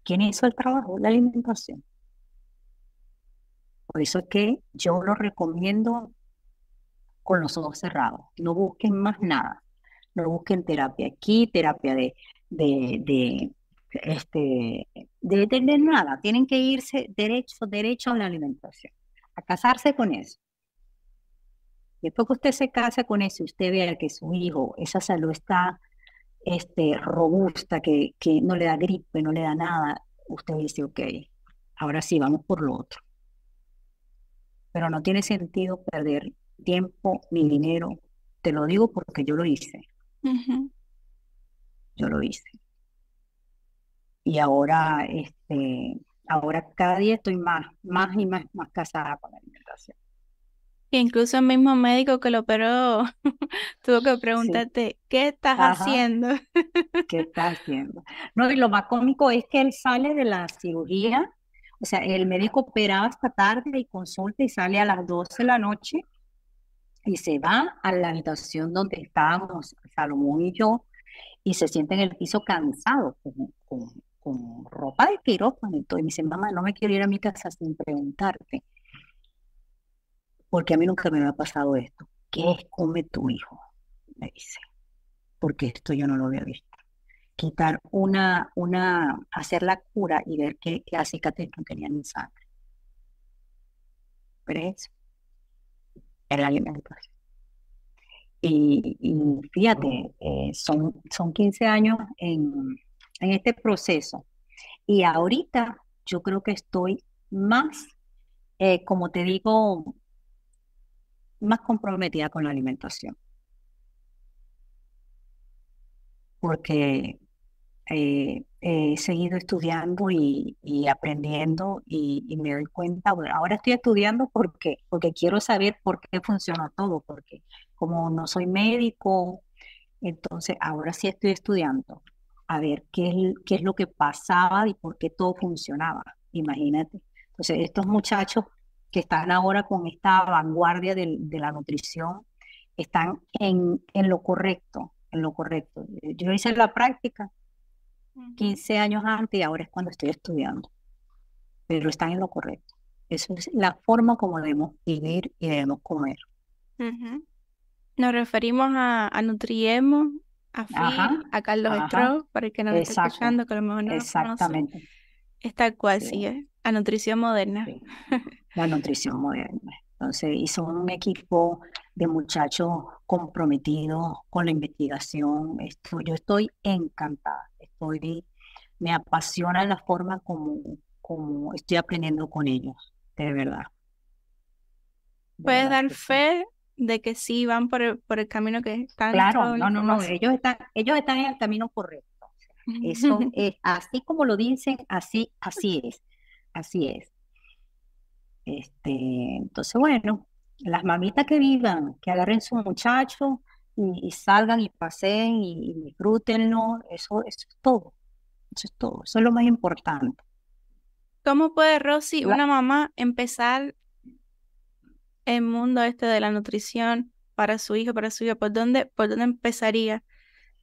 S1: ¿Quién hizo el trabajo? La alimentación. Por eso es que yo lo recomiendo con los ojos cerrados. No busquen más nada. No busquen terapia aquí, terapia de, de, este, de, de, nada. Tienen que irse derecho, derecho a la alimentación. A casarse con eso. Después que usted se casa con eso, usted vea que su hijo, esa salud está este, robusta, que, que no le da gripe, no le da nada, usted dice, ok, ahora sí, vamos por lo otro. Pero no tiene sentido perder tiempo ni dinero. Te lo digo porque yo lo hice. Yo lo hice. Y ahora, este, ahora cada día estoy más, más y más, más casada con la alimentación.
S2: Incluso el mismo médico que lo operó <laughs> tuvo que preguntarte, ¿qué estás haciendo? <laughs>
S1: ¿Qué estás haciendo? No, y lo más cómico es que él sale de la cirugía, o sea, el médico operaba hasta tarde y consulta y sale a las 12 de la noche y se va a la habitación donde estábamos Salomón y yo y se siente en el piso cansado con, con, ropa de quirófano y todo. Y me dice, mamá, no me quiero ir a mi casa sin preguntarte porque a mí nunca me había pasado esto. ¿Qué es come tu hijo? Me dice, porque esto yo no lo había visto. Quitar una, una, hacer la cura y ver que la cicatriz no tenía ni sangre. Pero eso, el alimento. Y, y fíjate, eh, son, son 15 años en, en este proceso. Y ahorita yo creo que estoy más, eh, como te digo, más comprometida con la alimentación. Porque eh, he seguido estudiando y, aprendiendo y, me doy cuenta, bueno, ahora estoy estudiando porque, porque quiero saber por qué funciona todo, porque como no soy médico, entonces ahora sí estoy estudiando a ver qué es, qué es lo que pasaba y por qué todo funcionaba, imagínate. Entonces estos muchachos que están ahora con esta vanguardia de, la nutrición, están en, lo correcto, en lo correcto. Yo hice la práctica 15 años antes y ahora es cuando estoy estudiando, pero están en lo correcto. Eso es la forma como debemos vivir y debemos comer.
S2: Nos referimos a, a Nutriemos, a Phil, a Carlos Estro, para el que nos está escuchando, que a lo mejor no Exactamente. Es tal cual, sí, ¿eh? a nutrición moderna. <laughs>
S1: La nutrición moderna. Entonces, hizo un equipo de muchachos comprometidos con la investigación. Esto, yo estoy encantada. Estoy, me apasiona la forma como, como estoy aprendiendo con ellos, de verdad.
S2: ¿Puedes dar fe de que sí van por el, por el camino que están?
S1: Claro, no, no, no, ellos están, ellos están en el camino correcto. Eso <laughs> es así como lo dicen, así, así es, así es. Este, entonces, bueno, las mamitas que vivan, que agarren su muchacho y, salgan y pasen y, disfrútenlo, eso, eso es todo. Eso es todo, eso es lo más importante.
S2: ¿Cómo puede Rosy, una mamá, empezar el mundo este de la nutrición para su hijo, para su hija? ¿Por dónde, por dónde empezaría?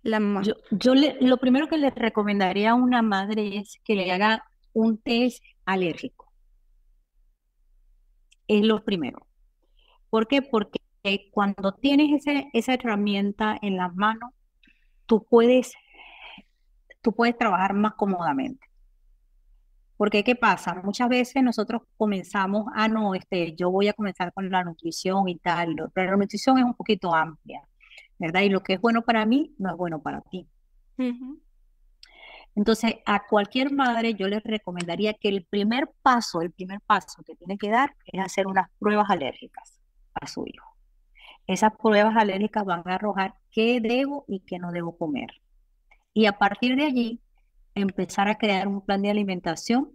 S2: La mamá.
S1: Yo, yo le, lo primero que le recomendaría a una madre es que le haga un test alérgico. Es lo primero. ¿Por qué? Porque cuando tienes ese, esa herramienta en las manos, tú puedes, tú puedes trabajar más cómodamente. Porque, ¿qué pasa? Muchas veces nosotros comenzamos, ah, no, este, yo voy a comenzar con la nutrición y tal, pero la nutrición es un poquito amplia. ¿verdad? Y lo que es bueno para mí no es bueno para ti. Entonces, a cualquier madre yo les recomendaría que el primer paso, el primer paso que tiene que dar es hacer unas pruebas alérgicas a su hijo. Esas pruebas alérgicas van a arrojar qué debo y qué no debo comer. Y a partir de allí, empezar a crear un plan de alimentación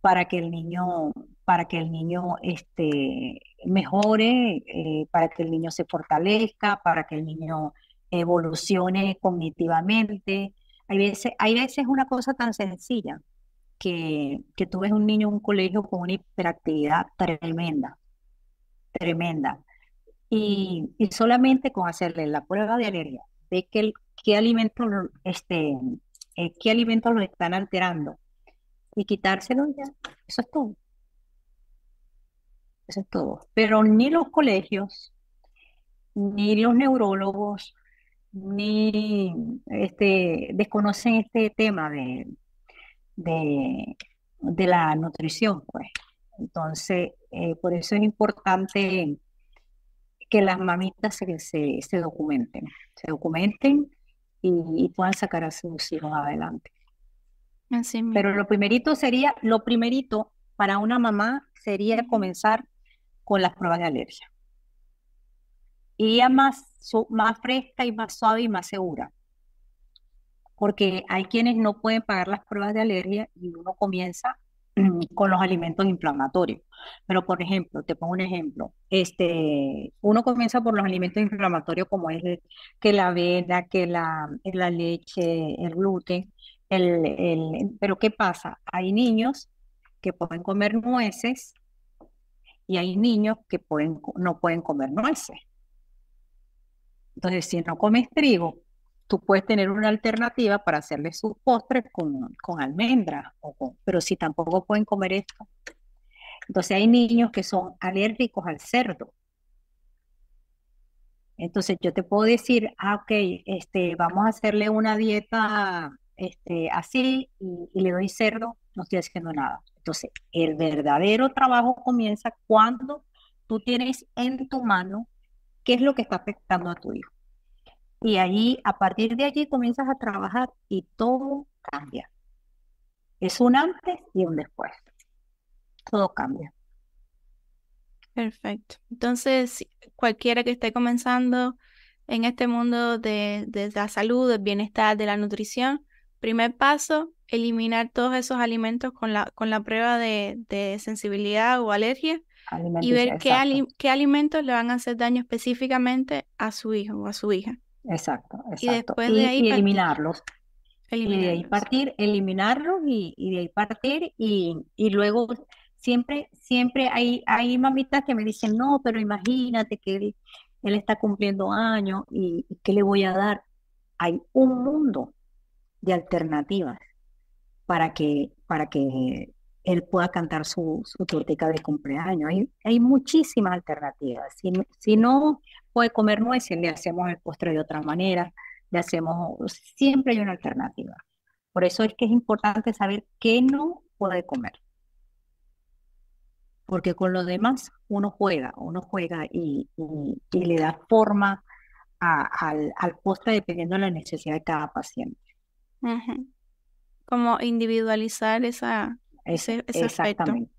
S1: para que el niño, para que el niño este, mejore, eh, para que el niño se fortalezca, para que el niño evolucione cognitivamente. Hay veces, hay veces una cosa tan sencilla que, que tú ves un niño en un colegio con una hiperactividad tremenda, tremenda. Y, solamente con hacerle la prueba de alergia, de que qué alimentos este, eh, qué alimentos lo están alterando y quitárselo ya. Eso es todo. Eso es todo. Pero ni los colegios, ni los neurólogos, ni este, desconocen este tema de, de, la nutrición, pues. Entonces, eh, por eso es importante que las mamitas se, se, documenten, se documenten y, y, puedan sacar a sus hijos adelante. Pero lo primerito sería, lo primerito para una mamá sería comenzar con las pruebas de alergia. Y ya más, más fresca y más suave y más segura. Porque hay quienes no pueden pagar las pruebas de alergia y uno comienza <clears throat> con los alimentos inflamatorios. Pero, por ejemplo, te pongo un ejemplo. Este, uno comienza por los alimentos inflamatorios como es que la avena, que la, la leche, el gluten, el, pero ¿qué pasa? Hay niños que pueden comer nueces y hay niños que pueden, no pueden comer nueces. Entonces, si no comes trigo, tú puedes tener una alternativa para hacerle sus postres con, con almendras, pero si tampoco pueden comer esto. Entonces hay niños que son alérgicos al cerdo, Entonces yo te puedo decir, ah, ok, este, vamos a hacerle una dieta este, así y, le doy cerdo, no estoy haciendo nada. Entonces, el verdadero trabajo comienza cuando tú tienes en tu mano qué es lo que está afectando a tu hijo. Y ahí, a partir de allí, comienzas a trabajar y todo cambia. Es un antes y un después. Todo cambia.
S2: Perfecto. Entonces, cualquiera que esté comenzando en este mundo de, de la salud, del bienestar, de la nutrición, primer paso, eliminar todos esos alimentos con la, con la prueba de, de sensibilidad o alergia y ver qué, qué, alimentos le van a hacer daño específicamente a su hijo o a su hija.
S1: Exacto, exacto. Y después de ahí eliminarlos. Y de ahí partir, eliminarlos y, y de ahí partir y, y luego siempre, siempre hay, hay mamitas que me dicen, no, pero imagínate que él, él está cumpliendo años y, ¿qué le voy a dar? Hay un mundo de alternativas para que, para que él pueda cantar su, su tortica de cumpleaños. Hay, hay muchísimas alternativas. Si, si no puede comer nueces, le hacemos el postre de otra manera, le hacemos, siempre hay una alternativa. Por eso es que es importante saber qué no puede comer porque con lo demás uno juega, uno juega y, le da forma al, postre dependiendo de la necesidad de cada paciente.
S2: Como individualizar esa, ese, Exactamente.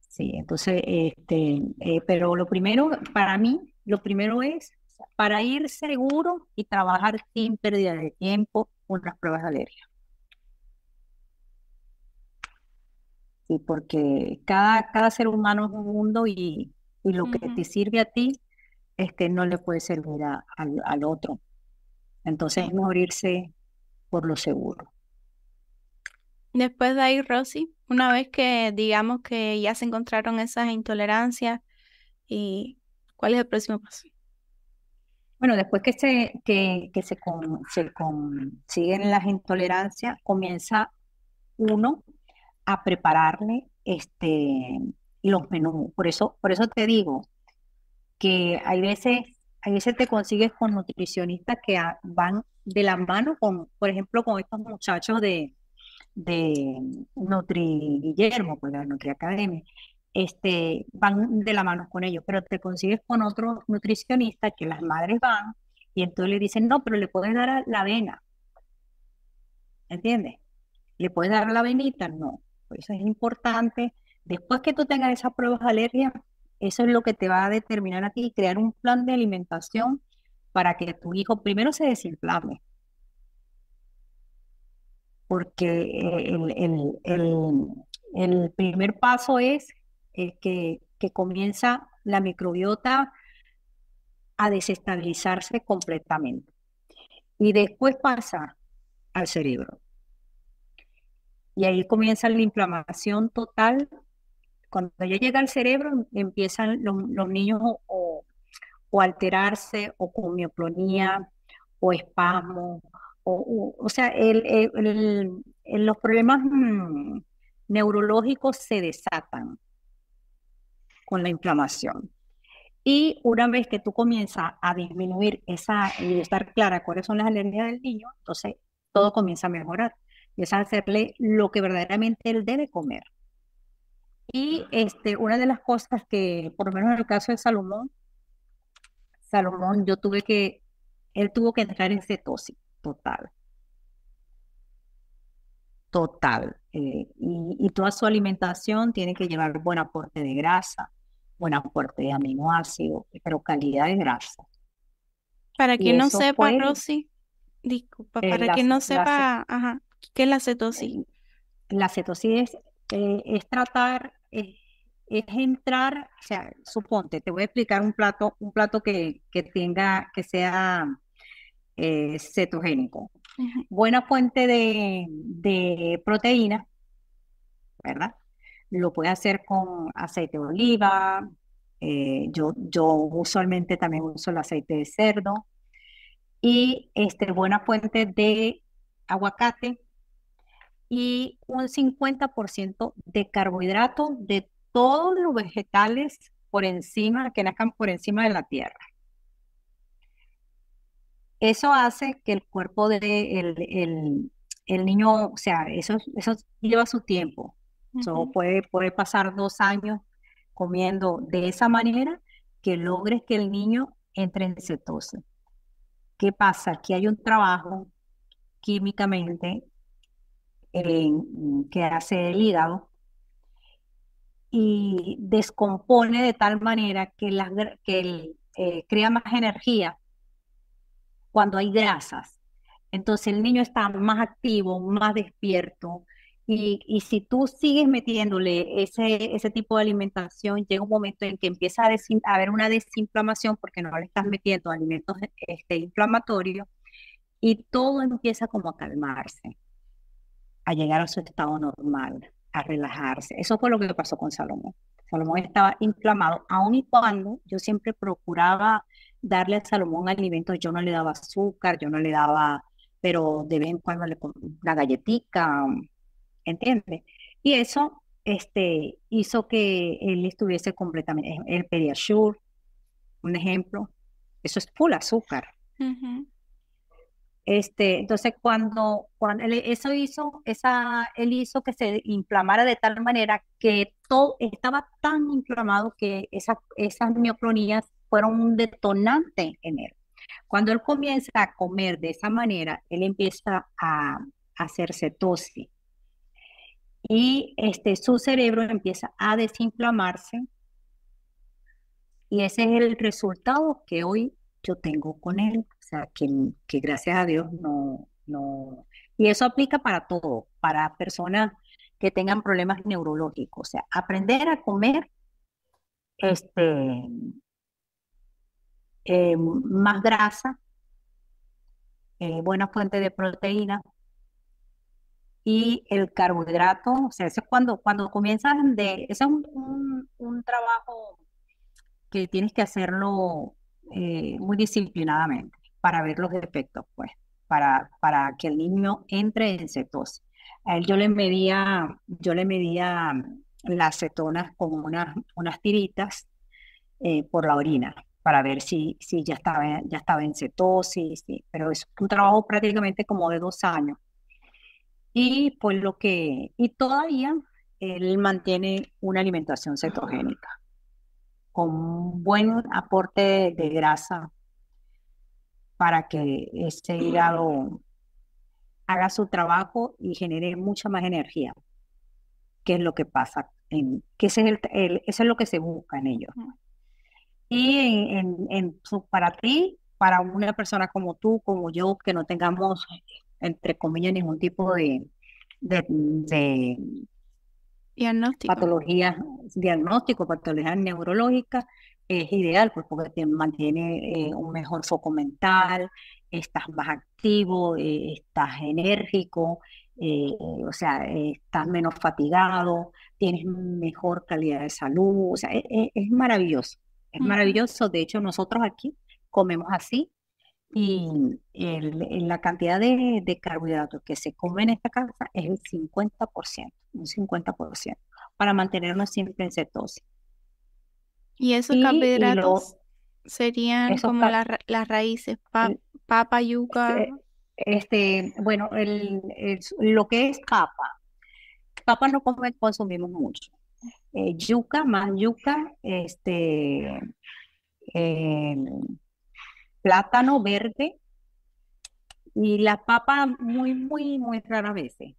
S1: Sí, entonces, este, eh, pero lo primero, para mí, lo primero es para ir seguro y trabajar sin pérdida de tiempo con las pruebas de alergia. porque cada, cada ser humano es un mundo y, lo que te sirve a ti este, no le puede servir al, otro. Entonces es mejor irse por lo seguro.
S2: Después de ahí, Rosy, una vez que digamos que ya se encontraron esas intolerancias, ¿y cuál es el próximo paso?
S1: Bueno, después que se, que, se, se consiguen las intolerancias, comienza uno a prepararle este, los menús. Por eso, por eso te digo que hay veces, hay veces te consigues con nutricionistas que van de la mano con, por ejemplo, con estos muchachos de, de Nutri Guillermo, pues la Nutri Academy, este, van de la mano con ellos, pero te consigues con otros nutricionistas que las madres van y entonces le dicen, no, pero le puedes dar la avena. ¿Entiendes? ¿Le puedes dar la avenita? No. Por eso es importante, después que tú tengas esas pruebas de alergia, eso es lo que te va a determinar a ti, crear un plan de alimentación para que tu hijo primero se desinflame. Porque el, el, primer paso es eh, que, comienza la microbiota a desestabilizarse completamente. Y después pasa al cerebro. Y ahí comienza la inflamación total. Cuando ya llega al cerebro, empiezan los, niños o, o, alterarse, o con mioplonía, o espasmo, o, o, sea, el, los problemas mm, neurológicos se desatan con la inflamación. Y una vez que tú comienzas a disminuir esa y estar clara cuáles son las alergias del niño, entonces todo comienza a mejorar es hacerle lo que verdaderamente él debe comer. Y este, una de las cosas que, por lo menos en el caso de Salomón, Salomón, yo tuve que, él tuvo que entrar en cetosis total. Total. Eh, y, toda su alimentación tiene que llevar buen aporte de grasa, buen aporte de aminoácidos, pero calidad de grasa.
S2: Para quien no sepa, Rosy, disculpa, para quien no sepa, ajá, ¿Qué es la cetosis?
S1: La cetosis eh, es, tratar, es, entrar, o sea, suponte, te voy a explicar un plato, un plato que, que tenga, que sea eh, cetogénico. Buena fuente de, de proteína, ¿verdad? Lo puede hacer con aceite de oliva, eh, yo, yo usualmente también uso el aceite de cerdo y este, buena fuente de aguacate, y un 50% de carbohidratos de todos los vegetales por encima, que nazcan por encima de la tierra. Eso hace que el cuerpo de el, el, niño, o sea, eso, eso lleva su tiempo. Eso puede, puede pasar dos años comiendo de esa manera que logres que el niño entre en cetosis. ¿Qué pasa? Que hay un trabajo químicamente que hace el hígado y descompone de tal manera que, las, que eh, crea más energía cuando hay grasas. Entonces el niño está más activo, más despierto. Y, y si tú sigues metiéndole ese, ese tipo de alimentación, llega un momento en que empieza a, a haber una desinflamación porque no le estás metiendo alimentos este, inflamatorios y todo empieza como a calmarse, a llegar a su estado normal, a relajarse. Eso fue lo que pasó con Salomón. Salomón estaba inflamado, aun y cuando yo siempre procuraba darle a Salomón alimentos, yo no le daba azúcar, yo no le daba, pero de vez en cuando le una galletica, ¿entiendes? Y eso este, hizo que él estuviese completamente, el Pediasure, un ejemplo, eso es full azúcar. Este, entonces, cuando, cuando él, eso hizo, esa, él hizo que se inflamara de tal manera que todo estaba tan inflamado que esa, esas mioclonías fueron un detonante en él. Cuando él comienza a comer de esa manera, él empieza a, a hacer y este, su cerebro empieza a desinflamarse y ese es el resultado que hoy yo tengo con él sea, que, que gracias a Dios no, no... Y eso aplica para todo, para personas que tengan problemas neurológicos. O sea, aprender a comer este, eh, más grasa, eh, buena fuente de proteína y el carbohidrato, o sea, eso es cuando, cuando comienzas de, eso es un, un, trabajo que tienes que hacerlo eh, muy disciplinadamente para ver los efectos, pues, para, para que el niño entre en cetosis. A él yo le medía, yo le medía las cetonas con unas, unas tiritas eh, por la orina para ver si, si ya, estaba, ya estaba en cetosis, pero es un trabajo prácticamente como de dos años. Y pues lo que, y todavía él mantiene una alimentación cetogénica con buen aporte de grasa para que ese hígado haga su trabajo y genere mucha más energía, ¿Qué es lo que pasa, en, que ese es el, eso es lo que se busca en ellos. Y en, en, para ti, para una persona como tú, como yo, que no tengamos, entre comillas, ningún tipo de, de, de
S2: diagnóstico.
S1: patología, diagnóstico, patología neurológica, es ideal pues, porque te mantiene eh, un mejor foco mental, estás más activo, eh, estás enérgico, eh, o sea, estás menos fatigado, tienes mejor calidad de salud, o sea, e, e, es, maravilloso, es maravilloso. De hecho, nosotros aquí comemos así y el, la cantidad de, de carbohidratos que se come en esta casa es el 50%, un 50%, para mantenernos siempre en cetosis.
S2: Y esos carbohidratos serían como las raíces, papa, yuca.
S1: Este, bueno, el, lo que es papa, papa no consumimos mucho. Eh, yuca, más yuca, este, plátano verde y la papa muy, muy, muy raras veces.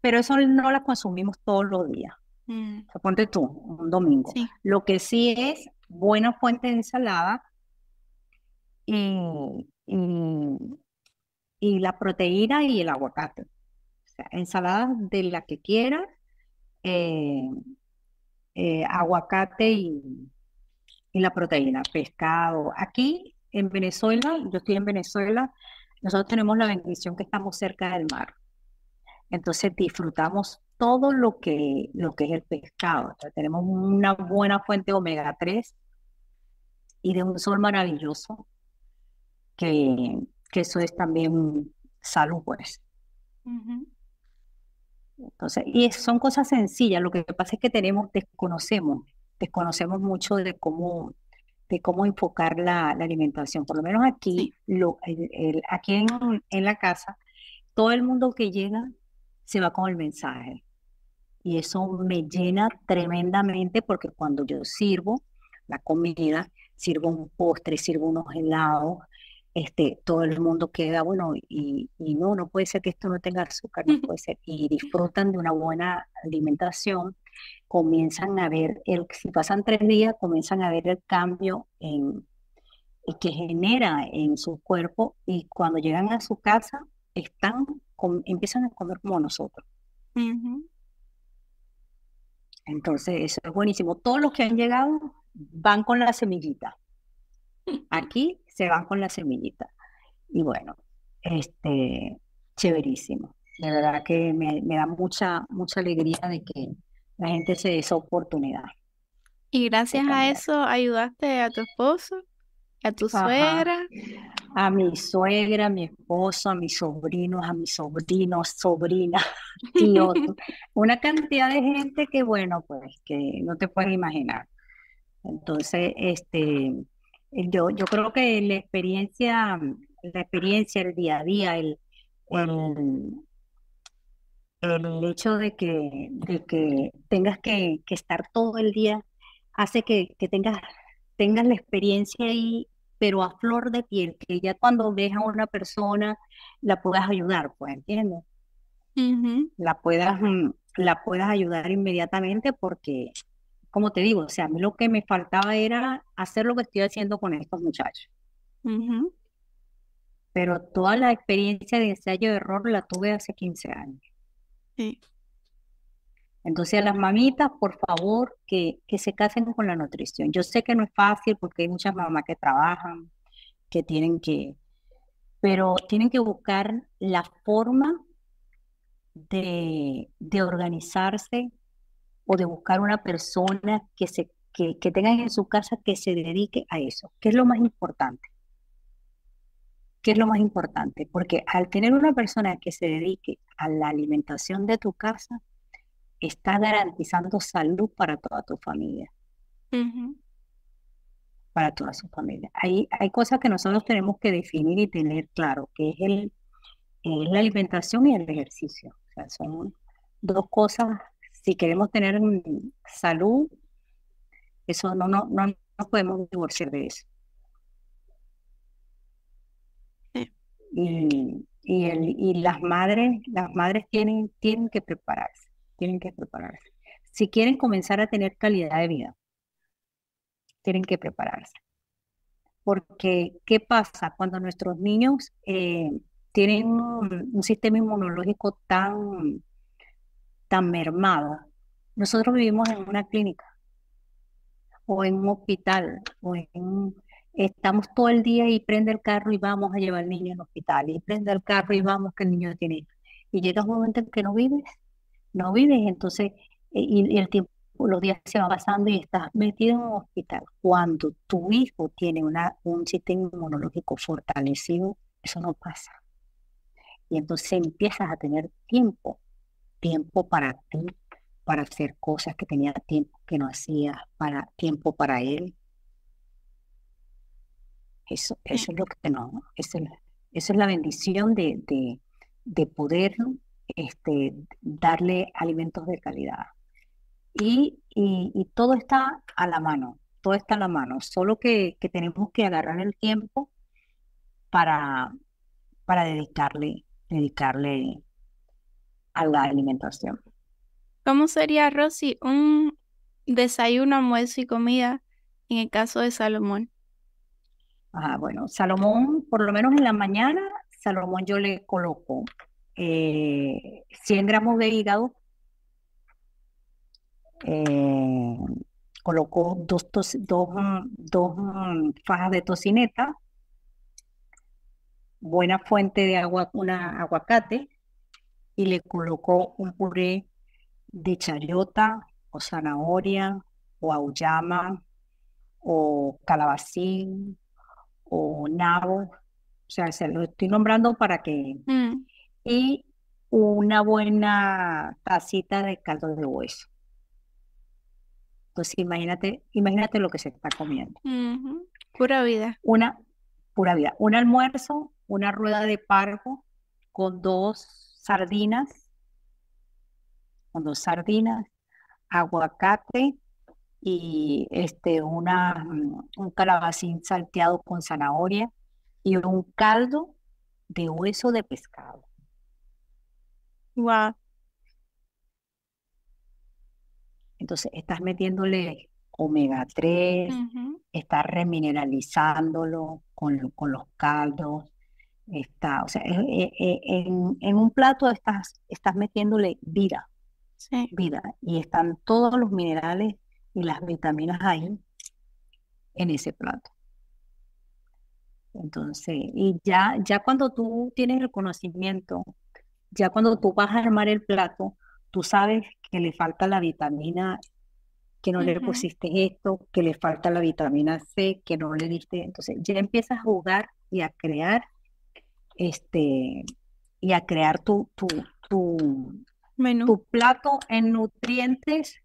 S1: Pero eso no la consumimos todos los días. Mm. ponte tú, un domingo. Lo que sí es buena fuente de ensalada y, y, la proteína y el aguacate. O sea, ensalada de la que quieras, eh, eh, aguacate y, y la proteína, pescado. Aquí en Venezuela, yo estoy en Venezuela, nosotros tenemos la bendición que estamos cerca del mar. Entonces disfrutamos todo lo que, lo que es el pescado. tenemos una buena fuente de omega 3 y de un sol maravilloso, que, que eso es también salud, pues. Entonces, y son cosas sencillas, lo que pasa es que tenemos, desconocemos, desconocemos mucho de cómo, de cómo enfocar la, alimentación. Por lo menos aquí, lo, aquí en, en la casa, todo el mundo que llega se va con el mensaje. Y eso me llena tremendamente porque cuando yo sirvo la comida, sirvo un postre, sirvo unos helados, este, todo el mundo queda, bueno, y, y, no, no puede ser que esto no tenga azúcar, no <laughs> puede ser, y disfrutan de una buena alimentación, comienzan a ver, el, si pasan tres días, comienzan a ver el cambio en, que genera en su cuerpo y cuando llegan a su casa, están, empiezan a comer como nosotros. Entonces, eso es buenísimo. Todos los que han llegado van con la semillita. Aquí se van con la semillita. Y bueno, este, chéverísimo. De verdad que me, da mucha, mucha alegría de que la gente se dé esa oportunidad.
S2: Y gracias a eso ayudaste a tu esposo, a tu suegra.
S1: A mi suegra, a mi esposo, a mis sobrinos, a mis sobrinos, sobrinas, <laughs> tíos, <laughs> una cantidad de gente que bueno, pues que no te puedes imaginar. Entonces, este, yo, yo creo que la experiencia, la experiencia, el día a día, el, el, el hecho de que, de que tengas que, que estar todo el día hace que, que tengas, tengas la experiencia ahí, pero a flor de piel, que ya cuando ves a una persona la puedas ayudar, pues, ¿entiendes? La puedas, mm, la puedas ayudar inmediatamente porque como te digo, o sea, a mí lo que me faltaba era hacer lo que estoy haciendo con estos muchachos. Pero toda la experiencia de ensayo de error la tuve hace 15 años. Entonces a las mamitas, por favor, que, que se casen con la nutrición. Yo sé que no es fácil porque hay muchas mamás que trabajan, que tienen que, pero tienen que buscar la forma de, de organizarse o de buscar una persona que, se, que, que tengan en su casa que se dedique a eso. ¿Qué es lo más importante? ¿Qué es lo más importante? Porque al tener una persona que se dedique a la alimentación de tu casa, está garantizando salud para toda tu familia. Para toda su familia. Hay, hay cosas que nosotros tenemos que definir y tener claro, que es, el, es la alimentación y el ejercicio. O sea, son dos cosas si queremos tener salud, eso no, no, no nos podemos divorciar de eso. Y, y, el, y las madres, las madres tienen, tienen que prepararse, tienen que prepararse. Si quieren comenzar a tener calidad de vida, tienen que prepararse. Porque, ¿qué pasa cuando nuestros niños eh, tienen un, sistema inmunológico tan, tan mermado. Nosotros vivimos en una clínica o en un hospital o en estamos todo el día y prende el carro y vamos a llevar al niño al hospital y prende el carro y vamos que el niño tiene y llega un momento en que no vives, no vives, entonces eh, y, el tiempo los días se van pasando y estás metido en un hospital. Cuando tu hijo tiene una, un sistema inmunológico fortalecido, eso no pasa. Y entonces empiezas a tener tiempo tiempo para ti, para hacer cosas que tenía tiempo que no hacía, para tiempo para él. Eso, eso es lo que no, eso es, es la bendición de, de, de, poder este, darle alimentos de calidad. Y, y, todo está a la mano, todo está a la mano, solo que, que tenemos que agarrar el tiempo para, para dedicarle, dedicarle a la alimentación.
S2: ¿Cómo sería, Rosy, un desayuno, almuerzo y comida en el caso de Salomón?
S1: Bueno, Salomón, por lo menos en la mañana, Salomón yo le coloco 100 eh, gramos de hígado, eh, coloco dos, dos, dos fajas de tocineta, buena fuente de agua, una aguacate, y le colocó un puré de chayota o zanahoria o auyama o calabacín o nabo. O sea, se lo estoy nombrando para que... Mm. Y una buena tacita de caldo de hueso. Entonces imagínate, imagínate lo que se está comiendo.
S2: Pura vida.
S1: Una pura vida. Un almuerzo, una rueda de pargo con dos sardinas, con dos sardinas, aguacate y este, una, un calabacín salteado con zanahoria y un caldo de hueso de pescado.
S2: Wow.
S1: Entonces estás metiéndole omega 3, estás remineralizándolo con, con los caldos, está, o sea, en, en, un plato estás, estás metiéndole vida, vida, y están todos los minerales y las vitaminas ahí en ese plato. Entonces, y ya, ya cuando tú tienes el conocimiento, ya cuando tú vas a armar el plato, tú sabes que le falta la vitamina, que no le pusiste esto, que le falta la vitamina C, que no le diste. Entonces, ya empiezas a jugar y a crear este y a crear tu, tu, tu,
S2: Menú.
S1: tu plato en nutrientes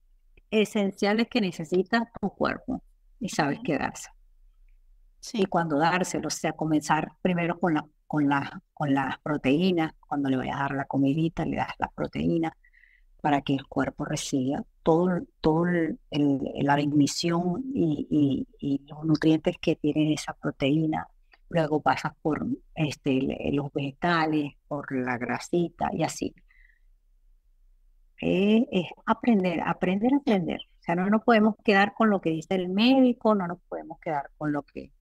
S1: esenciales que necesita tu cuerpo y sabes qué darse. Y cuando dárselo, o sea, comenzar primero con, la, con, la, con las proteínas, cuando le vayas a dar la comidita, le das la proteína para que el cuerpo reciba todo, todo el, la ignición y, y, los nutrientes que tiene esa proteína. Luego pasas por este, los vegetales, por la grasita y así. Eh, es aprender, aprender, aprender. O sea, no nos podemos quedar con lo que dice el médico, no nos podemos quedar con lo que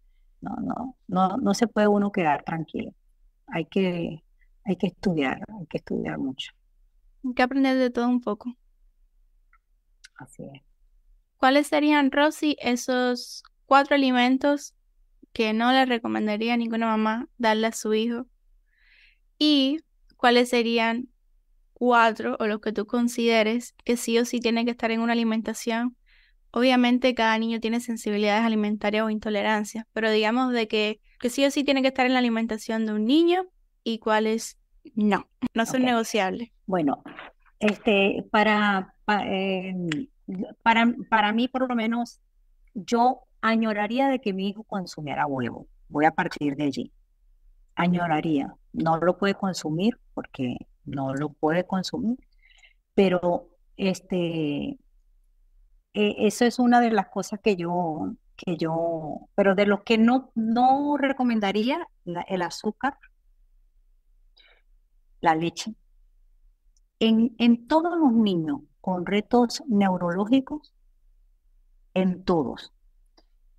S1: no, no, no, no se puede uno quedar tranquilo. Hay que, hay que estudiar, hay que estudiar mucho.
S2: Hay que aprender de todo un poco.
S1: Así es.
S2: ¿Cuáles serían, Rosy, esos cuatro alimentos que no le recomendaría a ninguna mamá darle a su hijo? ¿Y cuáles serían cuatro o los que tú consideres que sí o sí tienen que estar en una alimentación Obviamente cada niño tiene sensibilidades alimentarias o intolerancias, pero digamos de que, que sí o sí tiene que estar en la alimentación de un niño y cuáles no, no son negociables.
S1: Bueno, este, para, em, para, para mí por lo menos, yo añoraría de que mi hijo consumiera huevo. Voy a partir de allí. Añoraría. No lo puede consumir porque no lo puede consumir, pero este, eh, eso es una de las cosas que yo, que yo, pero de los que no, no recomendaría, el azúcar, la leche. En, en todos los niños con retos neurológicos, en todos,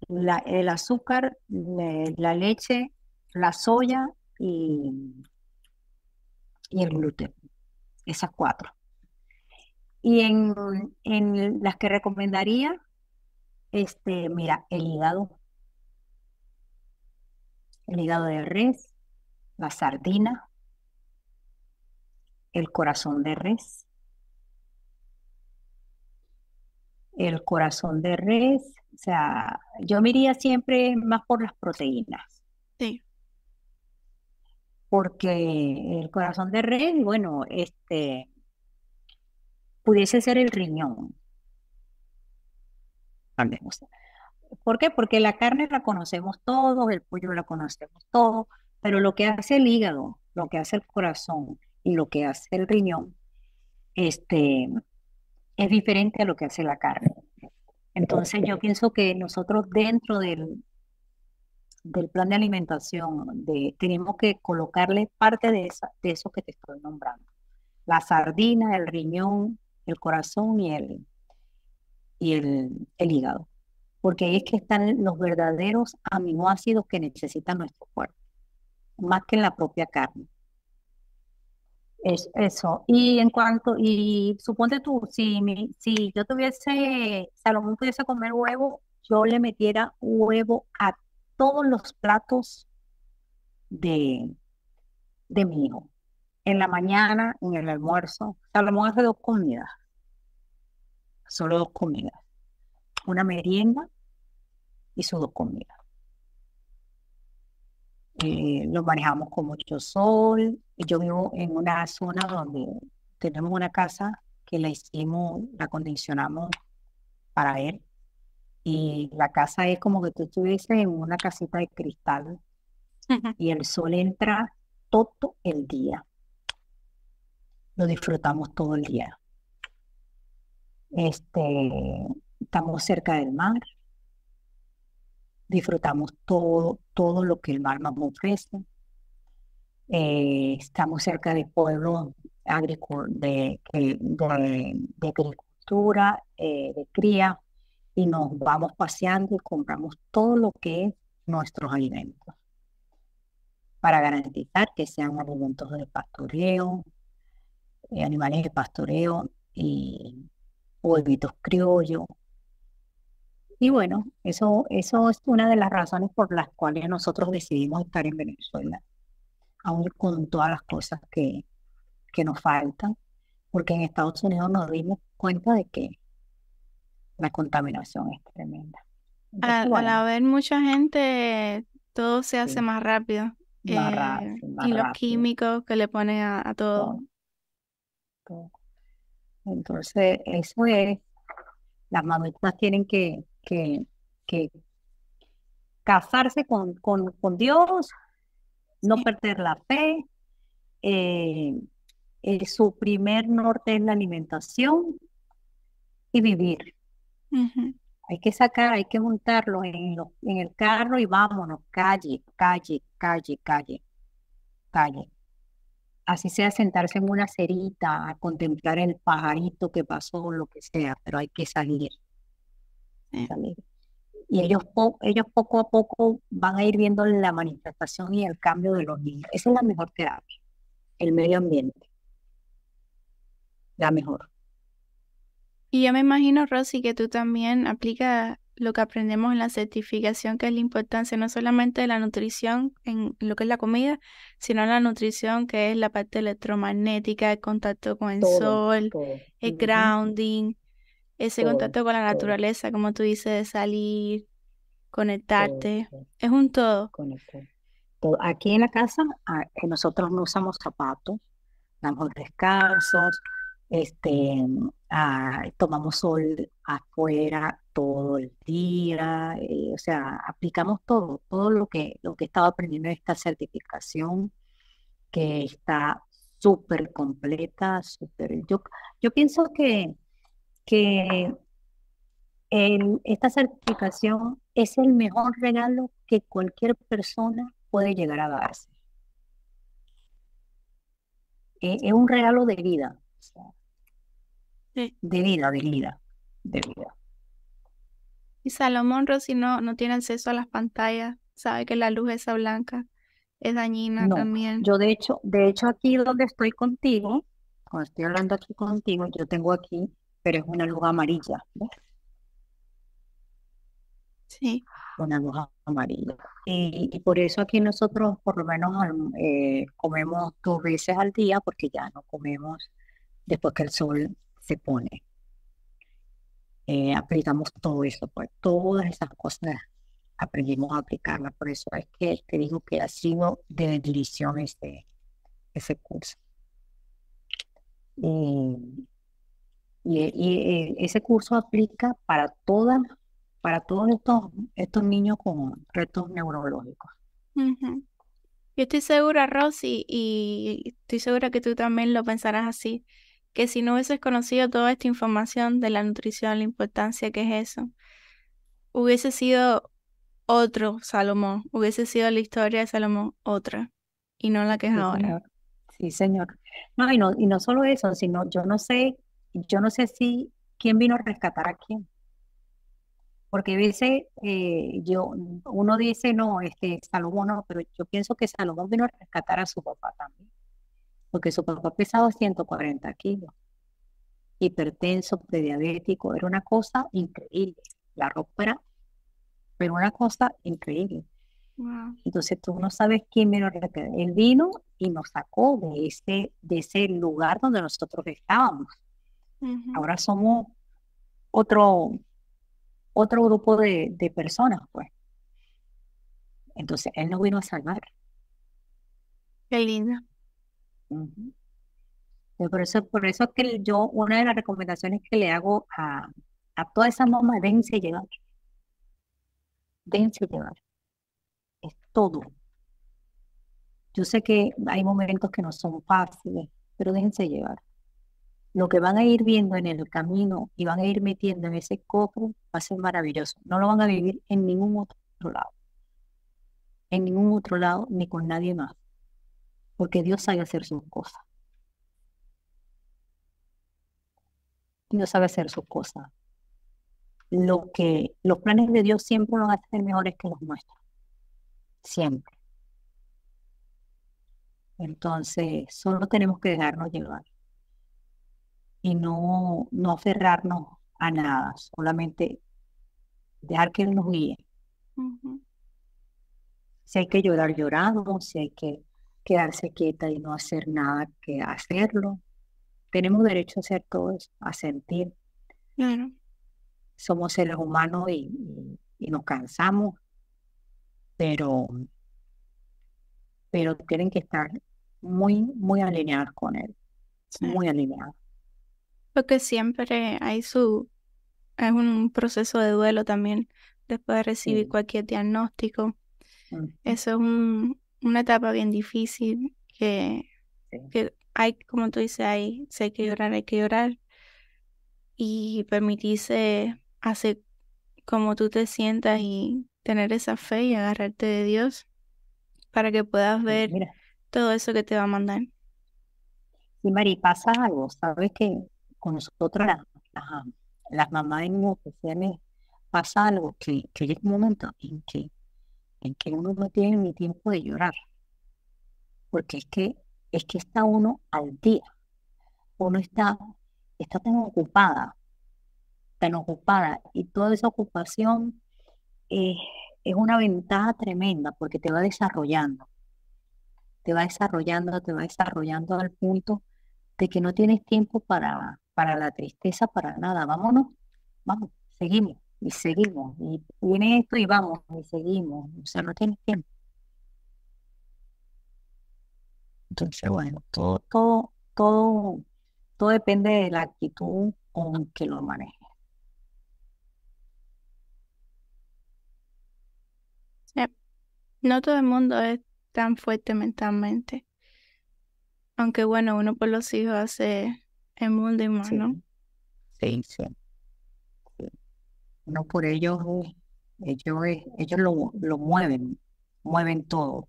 S1: la, el azúcar, la leche, la soya y, y el gluten, esas cuatro. Y en, en las que recomendaría, este, mira, el hígado, el hígado de res, la sardina, el corazón de res, el corazón de res, o sea, yo me iría siempre más por las proteínas. Porque el corazón de res, bueno, este, pudiese ser el riñón. ¿Por qué? Porque la carne la conocemos todos, el pollo la conocemos todos, pero lo que hace el hígado, lo que hace el corazón y lo que hace el riñón, este, es diferente a lo que hace la carne. Entonces yo pienso que nosotros dentro del, del plan de alimentación tenemos que colocarle parte de, esa, eso que te estoy nombrando. La sardina, el riñón, el corazón y el, y el, el hígado, porque ahí es que están los verdaderos aminoácidos que necesita nuestro cuerpo, más que en la propia carne. Es eso. Y en cuanto, y suponte tú, si, si yo tuviese, Salomón pudiese comer huevo, yo le metiera huevo a todos los platos de, de mi hijo en la mañana, en el almuerzo. Salomón hace dos comidas, solo dos comidas. Una merienda y sus dos comidas. Eh, lo manejamos con mucho sol. Yo vivo en una zona donde tenemos una casa que la hicimos, la condicionamos para ver. Y la casa es como que tú estuvieses en una casita de cristal y el sol entra todo el día. Lo disfrutamos todo el día. Este, estamos cerca del mar. Disfrutamos todo, todo lo que el mar nos ofrece. Eh, estamos cerca de pueblos de, de, de, agricultura, eh, de cría, y nos vamos paseando y compramos todo lo que es nuestros alimentos para garantizar que sean alimentos de pastoreo, eh, animales de pastoreo y huevitos criollos. Y bueno, eso, eso es una de las razones por las cuales nosotros decidimos estar en Venezuela, aún con todas las cosas que, que nos faltan, porque en Estados Unidos nos dimos cuenta de que la contaminación es tremenda.
S2: al, haber mucha gente, todo se hace más rápido. Eh, y los químicos que le ponen a, todo.
S1: Entonces, eso es, las mamitas tienen que, que, que casarse con, con, con Dios, no perder la fe. Eh, eh, su primer norte es la alimentación y vivir. Hay que sacar, hay que montarlo en, en el carro y vámonos, calle, calle, calle, calle, calle. Así sea sentarse en una cerita a contemplar el pajarito que pasó, lo que sea, pero hay que salir. Y ellos, ellos poco a poco van a ir viendo la manifestación y el cambio de los niños. Esa es la mejor terapia, el medio ambiente. La mejor.
S2: Y yo me imagino, Rosy, que tú también aplicas lo que aprendemos en la certificación, que es la importancia no solamente de la nutrición en lo que es la comida, sino la nutrición que es la parte electromagnética, el contacto con el sol, el grounding, ese contacto con la naturaleza, como tú dices, de salir, conectarte. Es un todo.
S1: todo. Aquí en la casa ah, nosotros no usamos zapatos, damos descansos, este, ah, tomamos sol afuera todo el día, eh, o sea, aplicamos todo, todo lo que, lo que estaba aprendiendo en esta certificación, que está súper completa, súper, yo, yo pienso que, que esta certificación es el mejor regalo que cualquier persona puede llegar a darse. E, es un regalo de vida. De vida, de vida, de vida.
S2: Y Salomón Rossi no, no tiene acceso a las pantallas, sabe que la luz esa blanca es dañina también.
S1: Yo de hecho, de hecho aquí donde estoy contigo, cuando estoy hablando aquí contigo, yo tengo aquí, pero es una luz amarilla, ¿ves?
S2: Sí.
S1: Una luz amarilla. Y, por eso aquí nosotros por lo menos eh, comemos dos veces al día porque ya no comemos después que el sol se pone. Eh, aplicamos todo eso, pues todas esas cosas aprendimos a aplicarlas. Por eso es que te digo que ha sido de bendición este, ese curso. Y, y, ese curso aplica para todas, para todos estos, estos niños con retos neurológicos.
S2: Yo estoy segura, Rosy, y estoy segura que tú también lo pensarás así que si no hubieses conocido toda esta información de la nutrición, la importancia que es eso, hubiese sido otro Salomón, hubiese sido la historia de Salomón otra, y no la que es ahora.
S1: Sí, señor. No, y no, y no solo eso, sino yo no sé, yo no sé si quién vino a rescatar a quién. Porque a veces eh, yo, uno dice, no, este Salomón no, pero yo pienso que Salomón vino a rescatar a su papá también porque su papá pesaba 140 kilos, hipertenso, prediabético, era una cosa increíble. La ropa era, una cosa increíble. Entonces tú no sabes quién vino. Él vino y nos sacó de ese, de ese lugar donde nosotros estábamos. Ahora somos otro, otro grupo de, de personas, pues. Entonces, él nos vino a salvar.
S2: Qué
S1: Por eso, por eso que yo, una de las recomendaciones que le hago a, a todas esas mamás, déjense llevar. Déjense llevar. Es todo. Yo sé que hay momentos que no son fáciles, pero déjense llevar. Lo que van a ir viendo en el camino y van a ir metiendo en ese cofre va a ser maravilloso. No lo van a vivir en ningún otro lado. En ningún otro lado ni con nadie más. Porque Dios sabe hacer sus cosas. Dios sabe hacer sus cosas. Lo que los planes de Dios siempre van a ser mejores que los nuestros. Siempre. Entonces, solo tenemos que dejarnos llevar y no, no aferrarnos a nada, solamente dejar que Él nos guíe. Si hay que llorar, lloramos, si hay que quedarse quieta y no hacer nada, que hacerlo. Tenemos derecho a hacer todo eso, a sentir.
S2: Claro.
S1: Somos seres humanos y, y nos cansamos, pero pero tienen que estar muy, muy alineados con él, muy alineados.
S2: Porque siempre hay su, es un proceso de duelo también después de recibir cualquier diagnóstico. Eso es una etapa bien difícil que, que hay, como tú dices, hay, si hay que llorar, hay que llorar. Y permitirse hacer como tú te sientas y tener esa fe y agarrarte de Dios para que puedas ver todo eso que te va a mandar.
S1: Sí, Mari, pasa algo, sabes que con nosotros las, mamás en ocasiones pasa algo que, que llega un momento en que, en que uno no tiene ni tiempo de llorar, porque es que, es que está uno al día, uno está, está tan ocupada, tan ocupada, y toda esa ocupación eh, es una ventaja tremenda porque te va desarrollando, te va desarrollando, te va desarrollando al punto de que no tienes tiempo para, para la tristeza, para nada. Vámonos, vamos, seguimos y seguimos. Y viene esto y vamos y seguimos. O sea, no tienes tiempo. Entonces, bueno, todo, todo, todo, todo depende de la actitud con que lo manejes.
S2: No todo el mundo es tan fuerte mentalmente. Aunque bueno, uno por los hijos hace el mundo y más, ¿no?
S1: Sí, sí. No por ellos, ellos, ellos lo, lo mueven, mueven todo.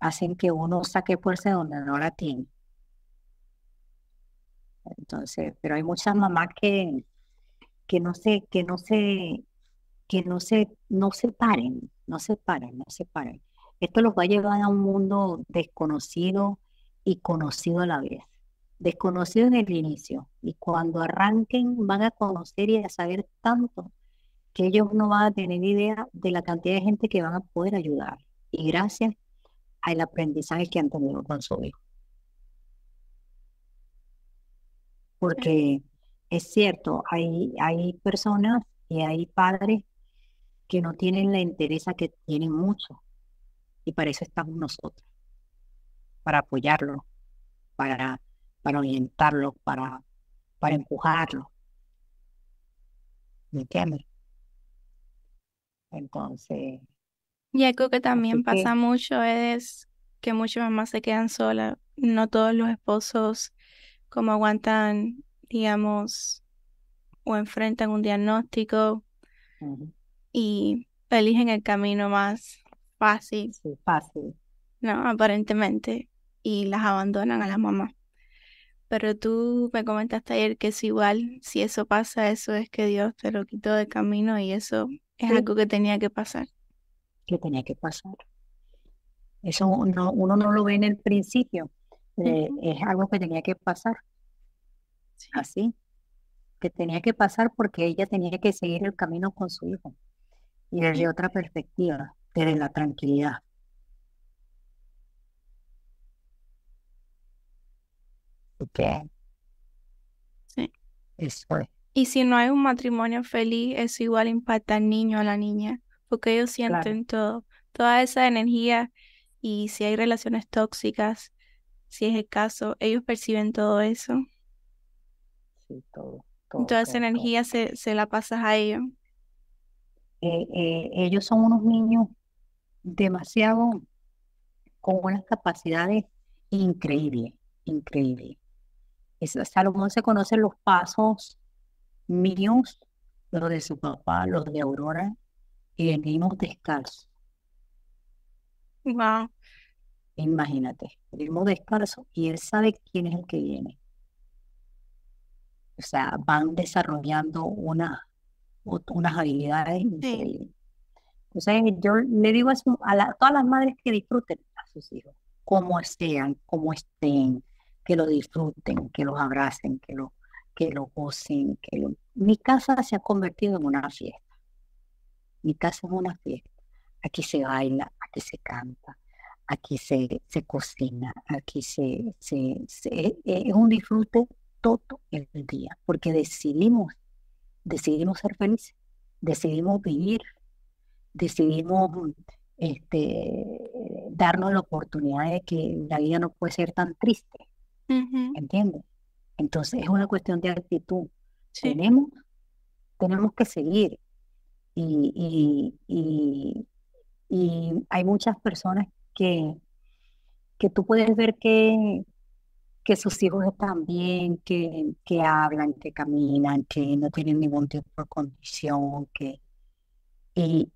S1: Hacen que uno saque fuerza donde no la tiene. Entonces, pero hay muchas mamás que, que no sé, que no se, que no se, no se paren, no se paren, no se paren. Esto los va a llevar a un mundo desconocido y conocido a la vez. Desconocido en el inicio. Y cuando arranquen van a conocer y a saber tanto que ellos no van a tener idea de la cantidad de gente que van a poder ayudar. Y gracias al aprendizaje que han tenido con su hijo. Porque es cierto, hay, hay personas y hay padres que no tienen la interés que tienen mucho. Y para eso estamos nosotros, para apoyarlo, para, para orientarlo, para, para empujarlo. ¿Me entiendes? Entonces.
S2: Y algo que también pasa mucho es que muchas mamás se quedan solas. No todos los esposos como aguantan, digamos, o enfrentan un diagnóstico y eligen el camino más fácil.
S1: Sí, fácil.
S2: No, aparentemente. Y las abandonan a las mamás. Pero tú me comentaste ayer que es igual, si eso pasa, eso es que Dios te lo quitó de camino y eso es algo que tenía que pasar.
S1: Que tenía que pasar. Eso uno, uno no lo ve en el principio, eh, es algo que tenía que pasar. Así, que tenía que pasar porque ella tenía que seguir el camino con su hijo y desde otra perspectiva, desde la tranquilidad. ¿Ok?
S2: Sí.
S1: Eso.
S2: Y si no hay un matrimonio feliz, eso igual impacta al niño o a la niña, porque ellos sienten todo, toda esa energía y si hay relaciones tóxicas, si es el caso, ellos perciben todo eso.
S1: Sí, todo.
S2: toda esa energía se, se, la pasas a ellos.
S1: Eh, eh, ellos son unos niños demasiado con unas capacidades increíbles, increíbles. Es, Salomón se conocen los pasos míos, los de su papá, los de Aurora, y venimos descalzos.
S2: Wow.
S1: Imagínate, venimos descalzos y él sabe quién es el que viene. O sea, van desarrollando una, unas habilidades increíbles. Entonces, yo le digo a, a todas las madres que disfruten a sus hijos, como sean, como estén, que lo disfruten, que los abracen, que lo, que lo gocen. Que Mi casa se ha convertido en una fiesta. Mi casa es una fiesta. Aquí se baila, aquí se canta, aquí se, se cocina, aquí se, se, se, es un disfrute todo el día, porque decidimos, decidimos ser felices, decidimos vivir, decidimos este, darnos la oportunidad de que la vida no puede ser tan triste, ¿entiendes? Entonces es una cuestión de actitud. Tenemos, tenemos que seguir. Y, y, y, hay muchas personas que, que tú puedes ver que, que sus hijos están bien, que, que hablan, que caminan, que no tienen ningún tipo de condición, que y,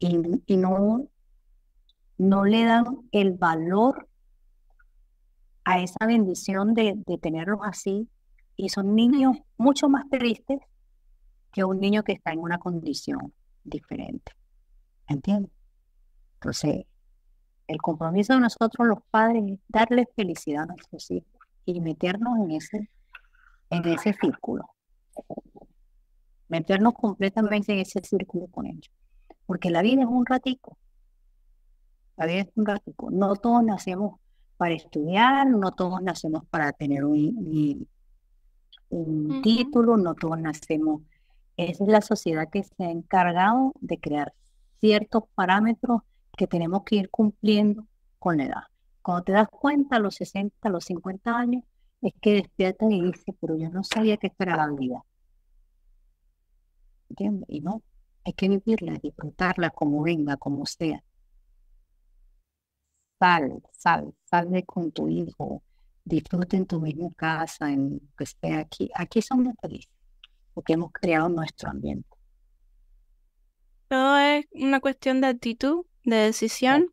S1: y, no, no le dan el valor a esa bendición de, tenerlos así y son niños mucho más tristes que un niño que está en una condición diferente. ¿Entiendes? Entonces, el compromiso de nosotros los padres es darle felicidad a nuestros hijos y meternos en ese, en ese círculo. Meternos completamente en ese círculo con ellos. Porque la vida es un ratico. La vida es un ratico. No todos nacemos para estudiar, no todos nacemos para tener un, un título, no todos nacemos. Esa es la sociedad que se ha encargado de crear ciertos parámetros que tenemos que ir cumpliendo con la edad. Cuando te das cuenta a los 60, a los 50 años, es que despiertas y dices, pero yo no sabía que esto era la vida. ¿Entiendes? Y no, hay que vivirla, disfrutarla como venga, como sea. Sal, sal, sal con tu hijo, disfruta en tu misma casa, en que esté aquí. Aquí somos felices, porque hemos creado nuestro ambiente.
S2: Todo es una cuestión de actitud, de decisión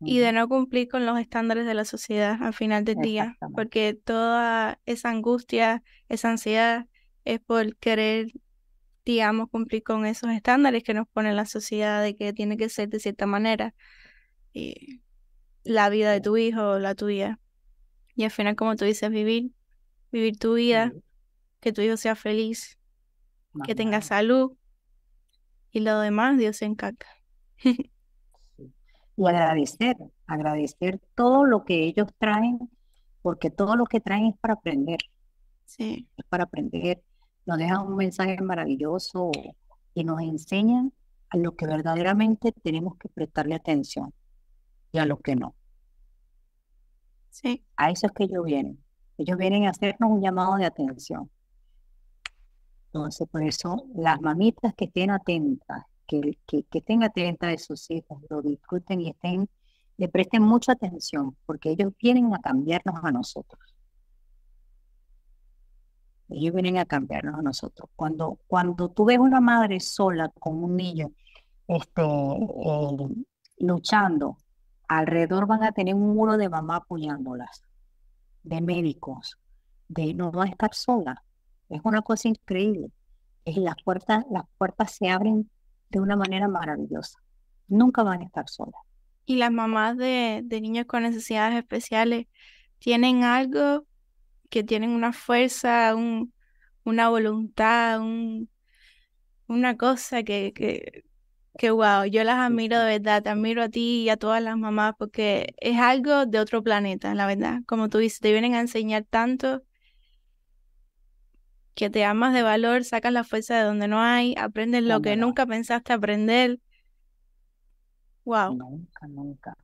S2: y de no cumplir con los estándares de la sociedad al final del día, porque toda esa angustia, esa ansiedad es por querer, digamos, cumplir con esos estándares que nos pone la sociedad de que tiene que ser de cierta manera y la vida de tu hijo o la tuya. Y al final, como tú dices, vivir, vivir tu vida, que tu hijo sea feliz, que tenga salud y lo demás, Dios se encarga. <laughs>
S1: y agradecer, agradecer todo lo que ellos traen, porque todo lo que traen es para aprender.
S2: Sí.
S1: Es para aprender. Nos dejan un mensaje maravilloso y nos enseñan a lo que verdaderamente tenemos que prestarle atención y a lo que no.
S2: Sí.
S1: A eso es que ellos vienen. Ellos vienen a hacernos un llamado de atención. Entonces, por eso, las mamitas que estén atentas que, que, que estén atentas de sus hijos, lo disfruten y estén, le presten mucha atención, porque ellos vienen a cambiarnos a nosotros. Ellos vienen a cambiarnos a nosotros. Cuando, cuando tú ves una madre sola con un niño este, eh, luchando, alrededor van a tener un muro de mamá apoyándolas, de médicos, de no va a estar sola. Es una cosa increíble. Es las puertas, las puertas se abren de una manera maravillosa. Nunca van a estar solas.
S2: ¿Y las mamás de, niños con necesidades especiales tienen algo que tienen una fuerza, un, una voluntad, un, una cosa que, que, wow, yo las admiro de verdad, te admiro a ti y a todas las mamás porque es algo de otro planeta, la verdad. Como tú dices, te vienen a enseñar tanto que te amas de valor, sacas la fuerza de donde no hay, aprendes lo que nunca pensaste aprender. Wow.
S1: Nunca, nunca.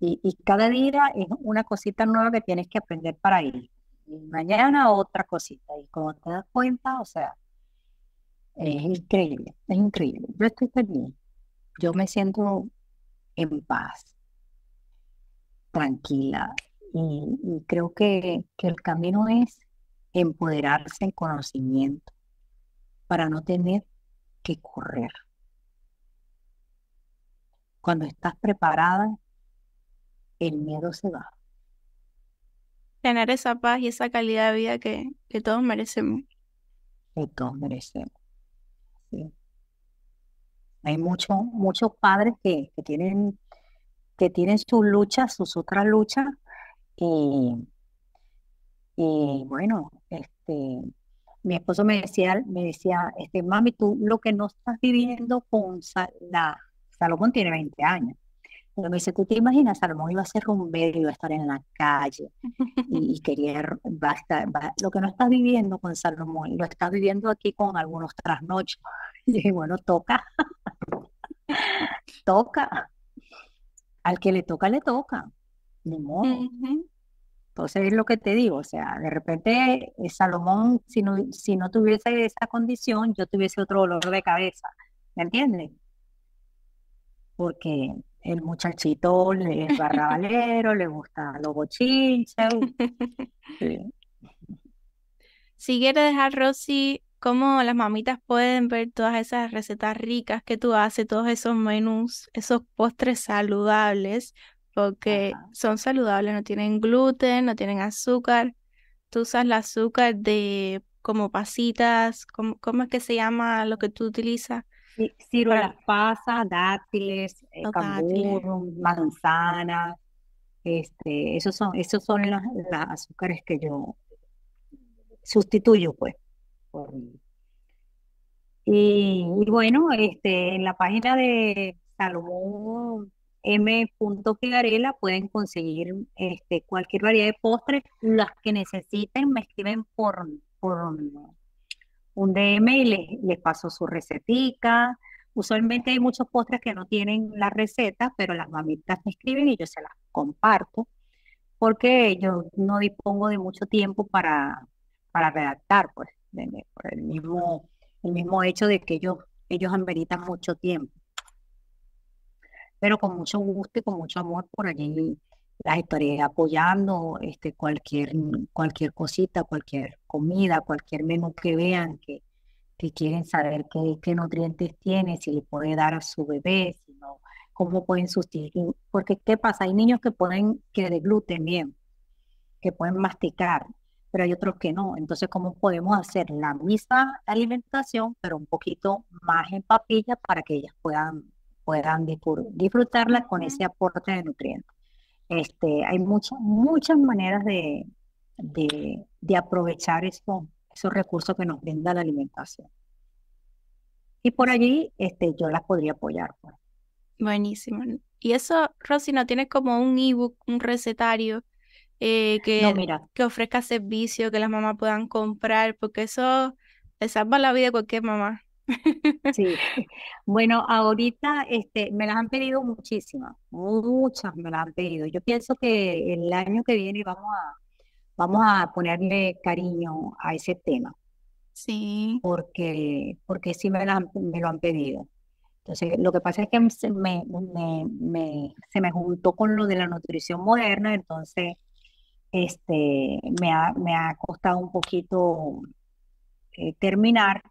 S1: Y, y, cada día es una cosita nueva que tienes que aprender para ir. Y mañana otra cosita. Y cuando te das cuenta, o sea, Es increíble, es increíble. Yo estoy feliz. Yo me siento en paz, tranquila. Y, creo que, que el camino es empoderarse en conocimiento para no tener que correr. Cuando estás preparada, el miedo se va.
S2: Tener esa paz y esa calidad de vida que, que todos merecemos.
S1: Que todos merecemos. Hay muchos muchos padres que, tienen, que tienen sus luchas, sus otras luchas, y, y bueno, este, mi esposo me decía, me decía, este, mami, tú lo que no estás viviendo con Salomón tiene 20 años. Pero me dice, ¿tú te imaginas? Salomón iba a ser rumbero, iba a estar en la calle y, quería, va lo que no estás viviendo con Salomón, lo estás viviendo aquí con algunos trasnochos. <laughs> Y dije, bueno, toca, <laughs> toca. Al que le toca, le toca. Ni modo. Entonces es lo que te digo, o sea, de repente eh, Salomón, si no, si no tuviese esa condición, yo tuviese otro dolor de cabeza, ¿me entiendes? Porque el muchachito le es barrabalero, le gusta los bochinches. <laughs>
S2: Si quieres dejar, Rosy, cómo las mamitas pueden ver todas esas recetas ricas que tú haces, todos esos menús, esos postres saludables, porque son saludables, no tienen gluten, no tienen azúcar. Tú usas el azúcar de como pasitas, ¿cómo, cómo es que se llama lo que tú utilizas?
S1: Sí, ciruelas pasas, dátiles, eh, manzanas, este, esos son, esos son las, azúcares que yo sustituyo, pues. Y, bueno, este, en la página de Salomón M. Pueden conseguir este, cualquier variedad de postres. Las que necesiten me escriben por, por un DM y les, les paso su recetica. Usualmente hay muchos postres que no tienen la receta, pero las mamitas me escriben y yo se las comparto porque yo no dispongo de mucho tiempo para, para redactar, pues, el mismo, el mismo hecho de que ellos, ellos ameritan mucho tiempo pero con mucho gusto y con mucho amor por allí las estaré apoyando, este, cualquier, cualquier cosita, cualquier comida, cualquier menú que vean que, que quieren saber qué, qué nutrientes tiene, si le puede dar a su bebé, cómo pueden sustituir, porque ¿qué pasa? Hay niños que pueden, que de gluten bien, que pueden masticar, pero hay otros que no. Entonces, ¿cómo podemos hacer la misma alimentación, pero un poquito más en papilla para que ellas puedan puedan disfrutarla con ese aporte de nutrientes. Este, hay muchas muchas maneras de, de, aprovechar esos recursos que nos brinda la alimentación. Y por allí este, yo las podría apoyar. Pues.
S2: Buenísimo. Y eso, Rosy, ¿no tienes como un ebook, un recetario eh, que, que ofrezca servicio, que las mamás puedan comprar? Porque eso le salva la vida a cualquier mamá.
S1: Sí, <laughs> bueno, ahorita este, me las han pedido muchísimas, muchas me las han pedido. Yo pienso que el año que viene vamos a, vamos a ponerle cariño a ese tema, <laughs>
S2: Sí,
S1: porque, porque sí me, me lo han pedido. Entonces, lo que pasa es que se me, me, se me juntó con lo de la nutrición moderna, entonces este, me ha, me ha costado un poquito eh, terminar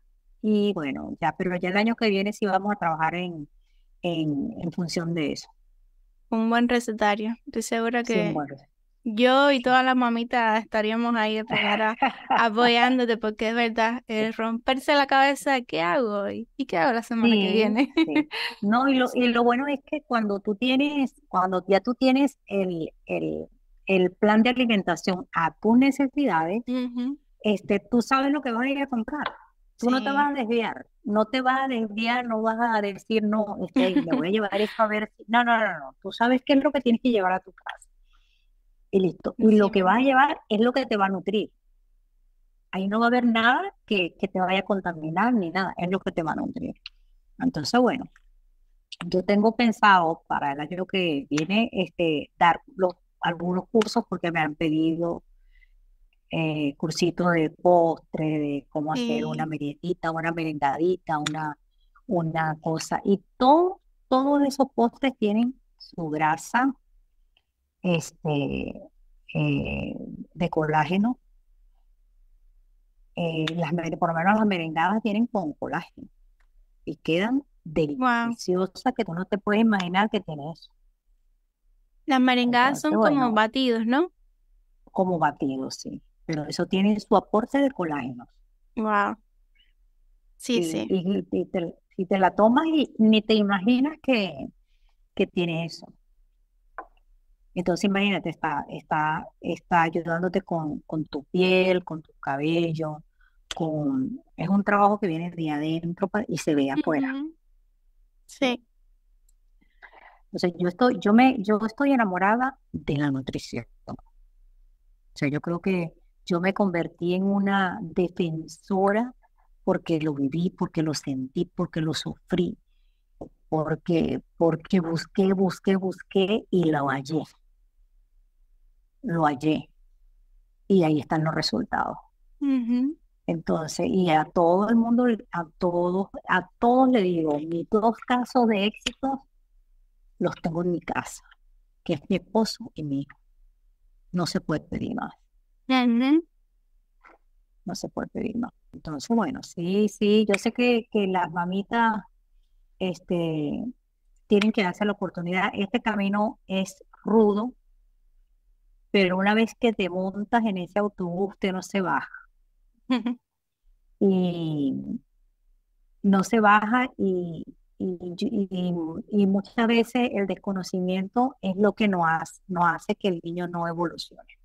S1: y bueno, ya, pero ya el año que viene sí vamos a trabajar en, en, función de eso.
S2: Un buen recetario. Estoy segura que yo y todas las mamitas estaríamos ahí de primera <laughs> apoyándote porque es verdad, el romperse la cabeza, ¿qué hago hoy? ¿Y qué hago la semana que viene?
S1: No, y lo, y lo <laughs> bueno es que cuando tú tienes, cuando ya tú tienes el, el, el plan de alimentación a tus necesidades, este, tú sabes lo que vas a ir a comprar. Tú no te vas a desviar, no te vas a desviar, no vas a decir, no, este, me voy a <laughs> llevar esto a ver. No, no, no, no. Tú sabes qué es lo que tienes que llevar a tu casa. Y listo. Y lo que vas a llevar es lo que te va a nutrir. Ahí no va a haber nada que, que te vaya a contaminar ni nada, es lo que te va a nutrir. Entonces, bueno, yo tengo pensado para el año que viene este, dar los, algunos cursos porque me han pedido eh, cursito de postre, de cómo hacer una meriendita, una merendadita, una, una cosa. Y todo, todos esos postres tienen su grasa este, eh, de colágeno. Eh, las, por lo menos las merendadas tienen con colágeno y quedan deliciosas que tú no te puedes imaginar que tiene eso.
S2: Las merengadas son como batidos, ¿no?
S1: Como batidos, sí. Pero eso tiene su aporte de colágeno.
S2: Wow. Sí, sí.
S1: Y, te, la tomas y ni te imaginas que, que tiene eso. Entonces imagínate, está, está, está ayudándote con, con tu piel, con tu cabello, con, es un trabajo que viene de adentro y se ve afuera.
S2: Sí.
S1: Entonces yo estoy, yo me, yo estoy enamorada de la nutrición. O sea, yo creo que yo me convertí en una defensora porque lo viví, porque lo sentí, porque lo sufrí, porque, porque busqué, busqué, busqué y lo hallé. Lo hallé. Y ahí están los resultados. Entonces, y a todo el mundo, a todos, a todos le digo, mis dos casos de éxito los tengo en mi casa, que es mi esposo y mi hijo. No se puede pedir más. No se puede pedir más. Entonces, bueno, sí, sí, yo sé que, que las mamitas este, tienen que darse la oportunidad. Este camino es rudo, pero una vez que te montas en ese autobús, usted no se baja. y no se baja y, y, muchas veces el desconocimiento es lo que nos hace, hace que el niño no evolucione.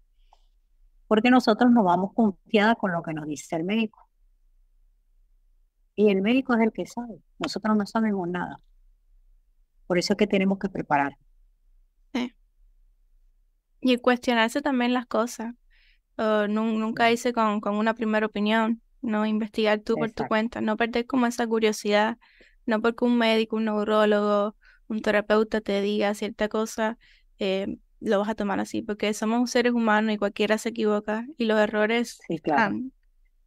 S1: Porque nosotros nos vamos confiada con lo que nos dice el médico. Y el médico es el que sabe. Nosotros no sabemos nada. Por eso es que tenemos que preparar.
S2: Sí. Y cuestionarse también las cosas. nunca hice con, con, una primera opinión. No investigar tú por tu cuenta. No perder como esa curiosidad no porque un médico, un neurólogo, un terapeuta te diga cierta cosa, eh, lo vas a tomar así, porque somos seres humanos y cualquiera se equivoca y los errores
S1: sí, claro.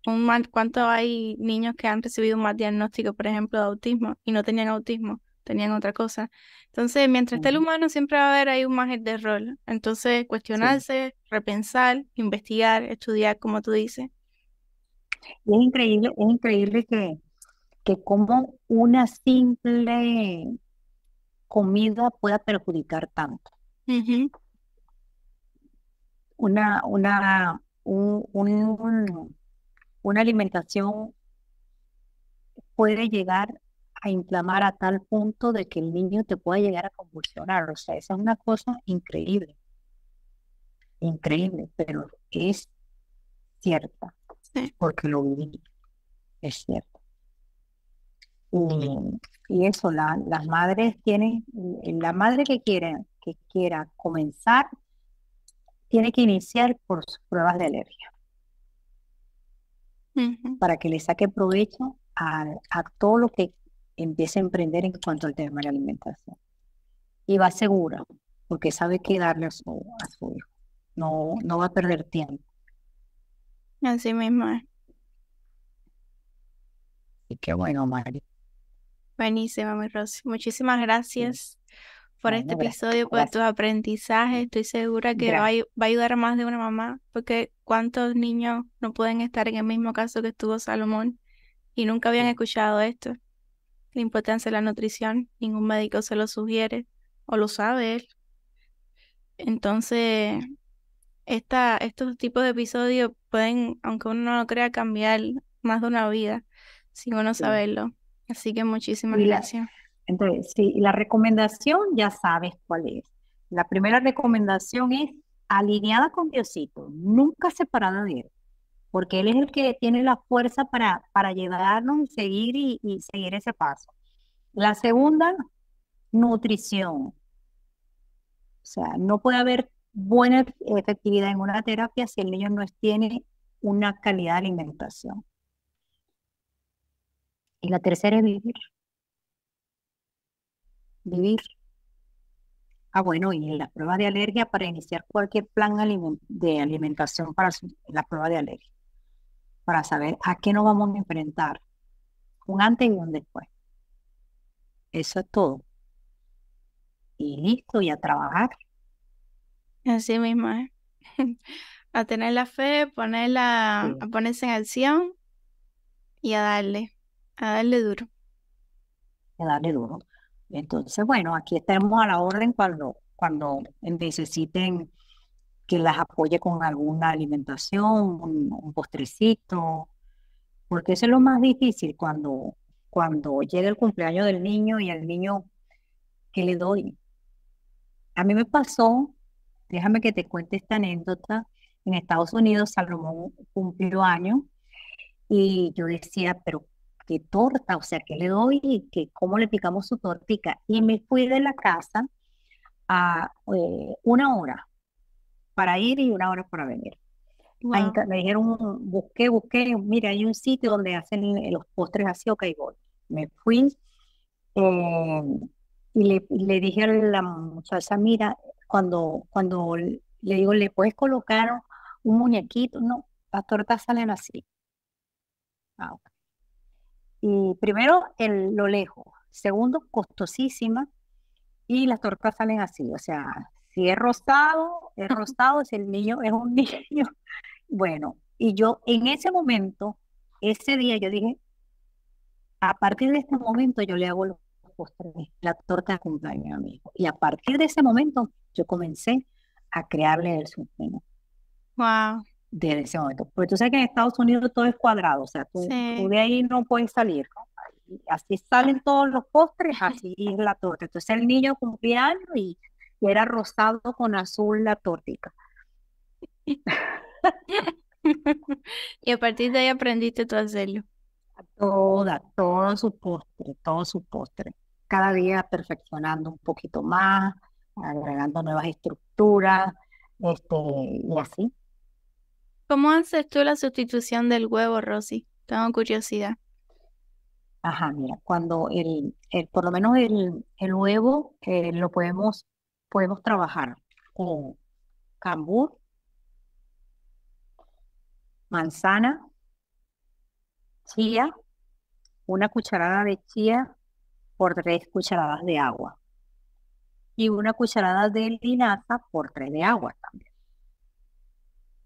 S2: un ¿Cuánto hay niños que han recibido un mal diagnóstico, por ejemplo, de autismo y no tenían autismo, tenían otra cosa? Entonces, mientras esté el humano, siempre va a haber ahí un margen de error. Entonces, cuestionarse, repensar, investigar, estudiar, como tú dices.
S1: Y es increíble, es increíble que, que como una simple comida pueda perjudicar tanto. Una, una, un, una alimentación puede llegar a inflamar a tal punto de que el niño te pueda llegar a convulsionar. O sea, esa es una cosa increíble. Increíble, pero es cierta, porque lo viví. Es cierto. Y, eso, las madres tienen, la madre que quiere, que quiera comenzar, tiene que iniciar por sus pruebas de alergia. Para que le saque provecho a, todo lo que empiece a emprender en cuanto al tema de la alimentación. Y va segura, porque sabe qué darle a su, a su hijo. No, no va a perder tiempo.
S2: Así mismo
S1: Y qué bueno, Mario.
S2: Buenísima, mi Rosy. Muchísimas gracias por este episodio, por tus aprendizajes. Estoy segura que va a, va a ayudar a más de una mamá, porque cuántos niños no pueden estar en el mismo caso que estuvo Salomón y nunca habían escuchado esto. La importancia de la nutrición, ningún médico se lo sugiere o lo sabe él. Entonces, esta, estos tipos de episodios pueden, aunque uno no lo crea, cambiar más de una vida sin uno saberlo. Así que muchísimas gracias.
S1: Entonces, sí, la recomendación ya sabes cuál es. La primera recomendación es alineada con Diosito, nunca separada de Él, porque Él es el que tiene la fuerza para, para llevarnos y seguir y, seguir ese paso. La segunda, nutrición. O sea, no puede haber buena efectividad en una terapia si el niño no tiene una calidad de alimentación. Y la tercera es vivir. Vivir. Ah, bueno, y la prueba de alergia para iniciar cualquier plan de alimentación para la prueba de alergia, para saber a qué nos vamos a enfrentar, un antes y un después. Eso es todo. Y listo, y a trabajar.
S2: Así mismo, ¿eh? <laughs> a tener la fe, ponerla, a ponerse en acción y a darle, a darle duro.
S1: A darle duro. Entonces, bueno, aquí estamos a la orden cuando, cuando necesiten que las apoye con alguna alimentación, un, postrecito, porque eso es lo más difícil cuando, cuando llega el cumpleaños del niño y al niño, ¿qué le doy? A mí me pasó, déjame que te cuente esta anécdota, en Estados Unidos Salomón cumplió años y yo decía, pero qué torta, o sea, ¿qué le doy? ¿Qué, ¿Cómo le picamos su tortica? Y me fui de la casa a eh, una hora para ir y una hora para venir. me dijeron, busqué, busqué, mira, hay un sitio donde hacen los postres así, ok, voy. Me fui eh, y le, le, dije a la muchacha, mira, cuando, cuando le digo, ¿le puedes colocar un muñequito? No, las tortas salen así. Ah, y primero, el, lo lejos. Segundo, costosísima. Y las tortas salen así. O sea, si es rostado, es <laughs> rostado, si el niño es un <laughs> niño. Bueno, y yo en ese momento, ese día, yo dije, a partir de este momento yo le hago los postres, la torta de cumpleaños a mi hijo. Y a partir de ese momento yo comencé a crearle el sueño.
S2: Wow
S1: de ese momento. Porque tú sabes que en Estados Unidos todo es cuadrado, o sea, tú, de ahí no puedes salir. Así salen todos los postres, así es la torta. Entonces el niño cumplía años y, era rosado con azul la tortica. <laughs>
S2: y a partir de ahí aprendiste tú a hacerlo.
S1: Toda, todo su postre, todo su postre. Cada día perfeccionando un poquito más, agregando nuevas estructuras, este, y así.
S2: ¿Cómo haces tú la sustitución del huevo, Rosy? Tengo curiosidad.
S1: Ajá, mira, cuando el, por lo menos el, el huevo eh, lo podemos, podemos trabajar con cambur, manzana, chía, una cucharada de chía por tres cucharadas de agua y una cucharada de linaza por tres de agua también.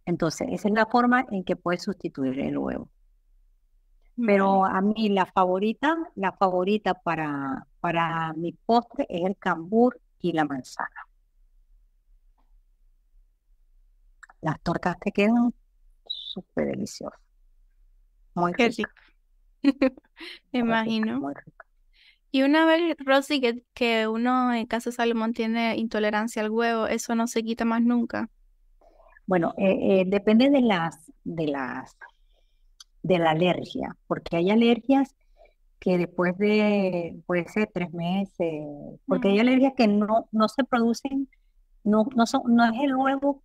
S1: Entonces, esa es la forma en que puedes sustituir el huevo. Pero a mí la favorita, la favorita para, para mi postre es el cambur y la manzana. Las tortas te quedan súper deliciosas. Muy
S2: rico. <laughs> Me imagino. Y una vez, Rosy, que, que uno en caso de Salomón tiene intolerancia al huevo, eso no se quita más nunca.
S1: Bueno, eh, eh, depende de las, de las, de la alergia, porque hay alergias que después de, puede ser tres meses, porque hay alergias que no, no se producen, no, no, son, no es el huevo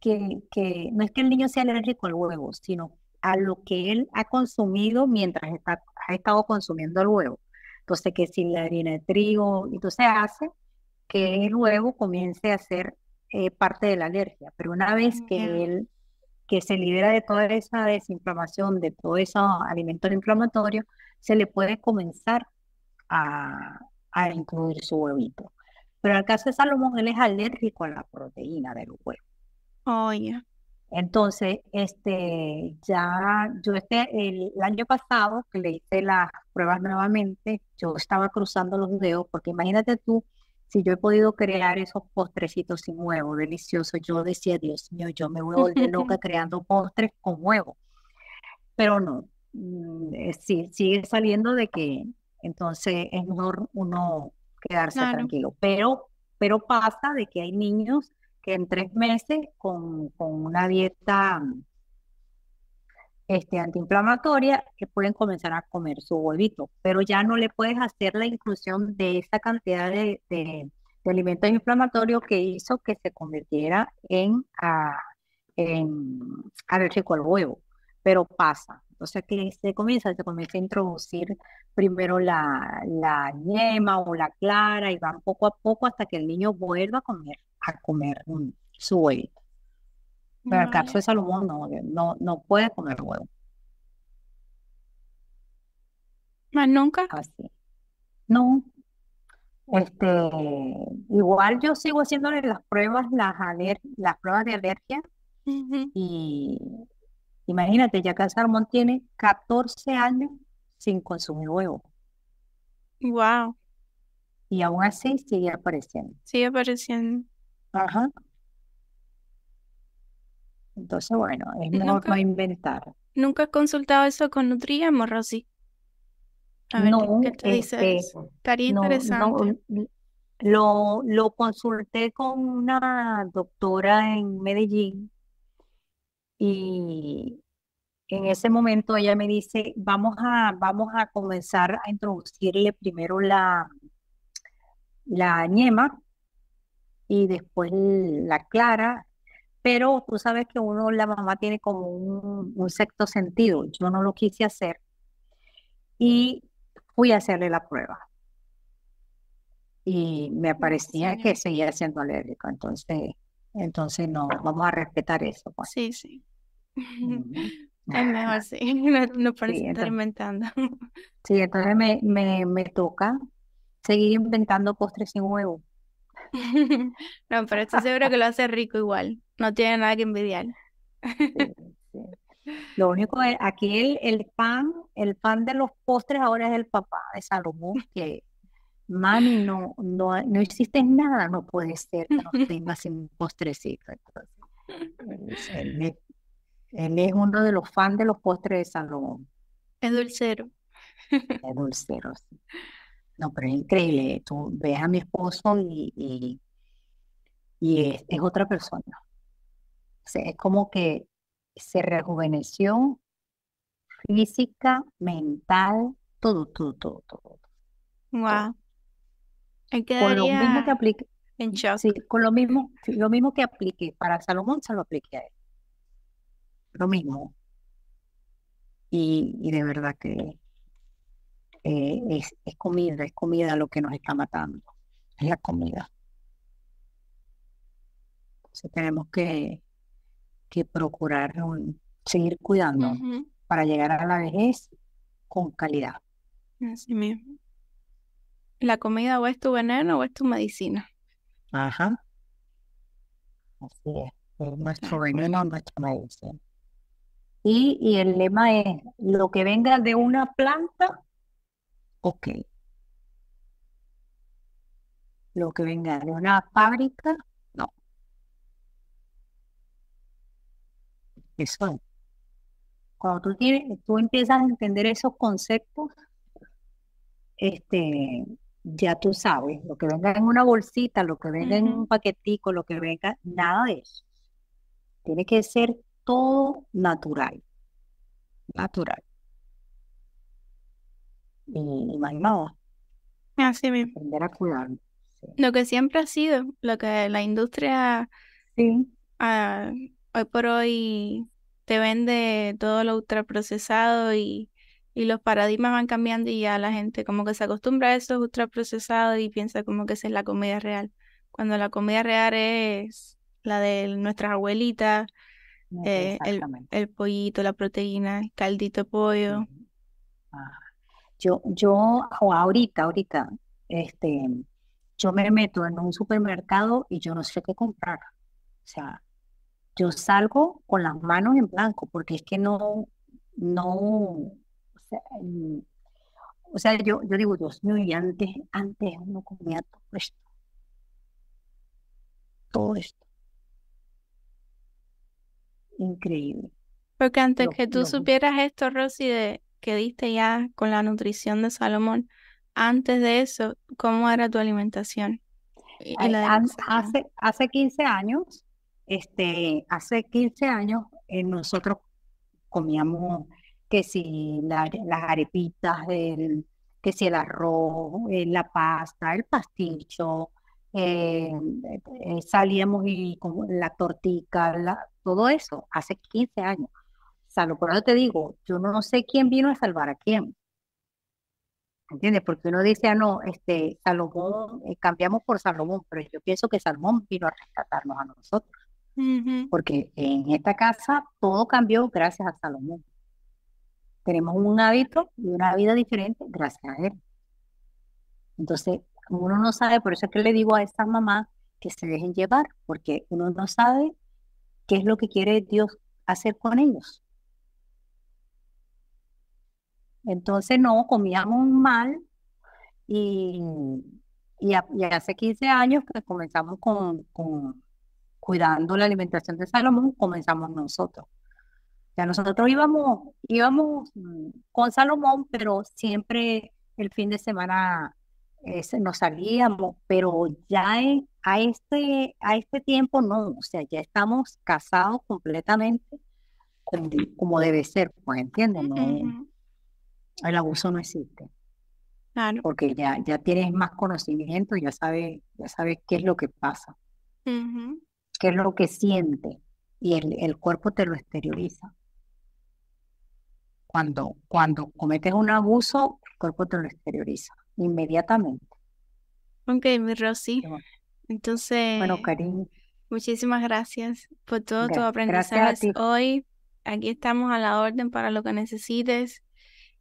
S1: que, que, no es que el niño sea alérgico al huevo, sino a lo que él ha consumido mientras está, ha estado consumiendo el huevo. Entonces, que si la harina de trigo, entonces hace que el huevo comience a ser eh, parte de la alergia, pero una vez que él que se libera de toda esa desinflamación, de todo ese alimento inflamatorio, se le puede comenzar a, a incluir su huevito. Pero en el caso de Salomón, él es alérgico a la proteína del huevo.
S2: Oh,
S1: Entonces, este, ya yo este, el, año pasado que le hice las pruebas nuevamente, yo estaba cruzando los dedos, porque imagínate tú si yo he podido crear esos postrecitos sin huevo, deliciosos, yo decía, Dios mío, yo me voy a volver loca <laughs> creando postres con huevo. Pero no, mm, eh, sí, sigue saliendo de que entonces es mejor uno quedarse tranquilo. Pero, pero pasa de que hay niños que en tres meses con, con una dieta este, antiinflamatoria que pueden comenzar a comer su huevito, pero ya no le puedes hacer la inclusión de esa cantidad de, de, alimentos inflamatorios que hizo que se convirtiera en, a, en alérgico al huevo. Pero pasa, O sea que se comienza, se comienza a introducir primero la, la yema o la clara y van poco a poco hasta que el niño vuelva a comer, a comer su huevito. Pero el caso de Salomón no, no, no puede comer huevo.
S2: ¿Más nunca?
S1: Así. No. Este, igual yo sigo haciéndole las pruebas, las, las pruebas de alergia y imagínate, ya que Salomón tiene 14 años sin consumir huevo.
S2: Wow.
S1: Y aún así sigue apareciendo.
S2: Sigue apareciendo.
S1: Ajá. Entonces, bueno, es mejor no inventar.
S2: ¿Nunca has consultado eso con Nutriamo, Rosy? A ver,
S1: No,
S2: ¿qué te dice
S1: este,
S2: Estaría
S1: no,
S2: interesante.
S1: no, lo, lo consulté con una doctora en Medellín y en ese momento ella me dice, vamos a, vamos a comenzar a introducirle primero la, la ñema y después la clara, pero tú sabes que uno, la mamá tiene como un, un sexto sentido. Yo no lo quise hacer y fui a hacerle la prueba y me aparecía que seguía siendo alérgico, entonces, entonces no, vamos a respetar eso. pues.
S2: Sí, sí. <laughs> Es mejor, sí. <laughs> No, no
S1: Sí,
S2: ponerse a estar inventando.
S1: sí, entonces me, me, me toca seguir inventando postres sin huevo. <laughs>
S2: No, pero estoy seguro que lo hace rico igual. No tiene nada que envidiar.
S1: Sí, sí. <laughs> Lo único es, aquí el, el pan, el pan de los postres ahora es el papá de Salomón, que mami, no, no, no existe nada, no puede ser que no tengas un postrecito. Entonces, <laughs> él, es, él es uno de los fans de los postres de Salomón,
S2: Es dulcero.
S1: de dulceros. No, pero es increíble. Tú ves a mi esposo y, y, y es, es otra persona. O sea, es como que se rejuveneció física, mental, todo, todo, todo, todo.
S2: Wow.
S1: Con lo mismo que aplique,
S2: en shock.
S1: sí, con lo mismo, lo mismo que apliqué para Salomón, se lo apliqué a él. Lo mismo. Y, y de verdad que eh, es, es comida, es comida lo que nos está matando. Es la comida. Entonces tenemos que, que procurar seguir cuidándonos
S2: Ujú,
S1: para llegar a la vejez con calidad.
S2: Así mismo. La comida o es tu veneno o es tu medicina.
S1: Ajá. Así es. Es nuestro veneno, nuestra medicina. Y, y el lema es, lo que venga de una planta, ok. Lo que venga de una fábrica, no. Eso es. Cuando tú tienes, tú empiezas a entender esos conceptos, este, ya tú sabes, lo que venga en una bolsita, lo que venga en un paquetico, lo que venga, nada de eso. Tiene que ser todo natural, natural. Y, y más nada,
S2: Así mismo.
S1: aprender a cuidarnos. Sí.
S2: Lo que siempre ha sido, lo que la industria
S1: Sí,
S2: ah, hoy por hoy te vende todo lo ultraprocesado y, y los paradigmas van cambiando y ya la gente como que se acostumbra a eso ultraprocesado y piensa como que esa es la comida real. Cuando la comida real es la de nuestras abuelitas, eh, el,
S1: exactamente.
S2: el pollito, la proteína, el caldito de pollo.
S1: Ah, Yo, yo ahorita, ahorita, este, yo me meto en un supermercado y yo no sé qué comprar. O sea, yo salgo con las manos en blanco porque es que no, no, o sea, mm, o sea, yo, yo digo, Dios mío, y antes, antes uno comía todo esto, todo esto, increíble.
S2: Porque antes
S1: Lo,
S2: que tú
S1: lo,
S2: supieras esto, Rosy, de que diste ya con la nutrición de Salomón, antes de eso, ¿cómo era tu alimentación?
S1: Hace, hace 15 años, este, hace 15 años, eh, nosotros comíamos que si la- las arepitas, el, que si el arroz, eh, la pasta, el pasticho, eh, eh, salíamos y con la tortica, la- todo eso, hace 15 años. Salomón, por eso te digo, yo no sé quién vino a salvar a quién. ¿Entiendes? Porque uno dice, ah, no, este, Salomón, eh, cambiamos por Salomón, pero yo pienso que Salomón vino a rescatarnos a nosotros. Porque en esta casa todo cambió gracias a Salomón. Tenemos un hábito y una vida diferente gracias a él. Entonces, uno no sabe, por eso es que le digo a estas mamás que se dejen llevar, porque uno no sabe qué es lo que quiere Dios hacer con ellos. Entonces, no, comíamos mal y, y, hace 15 años que comenzamos con, con, cuidando la alimentación de Salomón, comenzamos nosotros. Ya nosotros íbamos, íbamos mm, con Salomón, pero siempre el fin de semana ese, nos salíamos, pero ya a, este, a este tiempo no, o sea, ya estamos casados completamente como, debe ser, pues entiendes, no, el abuso no existe. Claro. Porque ya, ya tienes más conocimiento, ya sabes, ya sabes qué es lo que pasa, qué es lo que siente, y el, el cuerpo te lo exterioriza. Cuando, cuando cometes un abuso, el cuerpo te lo exterioriza inmediatamente.
S2: Ok, mi Rosy. Entonces,
S1: bueno, cariño.
S2: Muchísimas gracias por todo tu aprendizaje hoy. Aquí estamos a la orden para lo que necesites.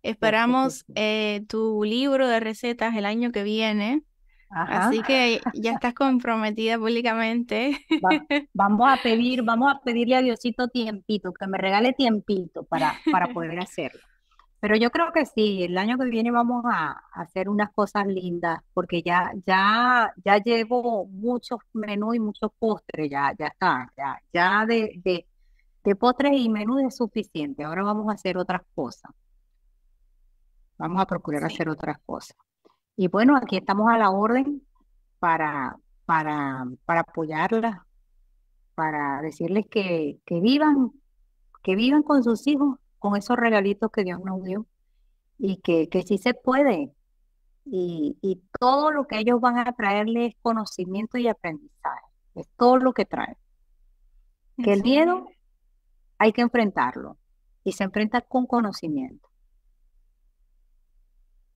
S2: Esperamos eh, tu libro de recetas el año que viene. Así que ya estás comprometida públicamente. <laughs>
S1: vamos a pedir, vamos a pedirle a Diosito tiempito, que me regale tiempito para, para poder hacerlo. Pero yo creo que sí, el año que viene vamos a, hacer unas cosas lindas, porque ya, ya, ya llevo muchos menús y muchos postres, ya, ya está, ya, ya de, de, de postres y menús es suficiente. Ahora vamos a hacer otras cosas. Vamos a procurar hacer otras cosas. Y bueno, aquí estamos a la orden para, para, para apoyarlas, para decirles que, que vivan, que vivan con sus hijos con esos regalitos que Dios nos dio y que, que sí se puede. Y, y todo lo que ellos van a traerle es conocimiento y aprendizaje. Es todo lo que trae. Que el miedo hay que enfrentarlo y se enfrenta con conocimiento.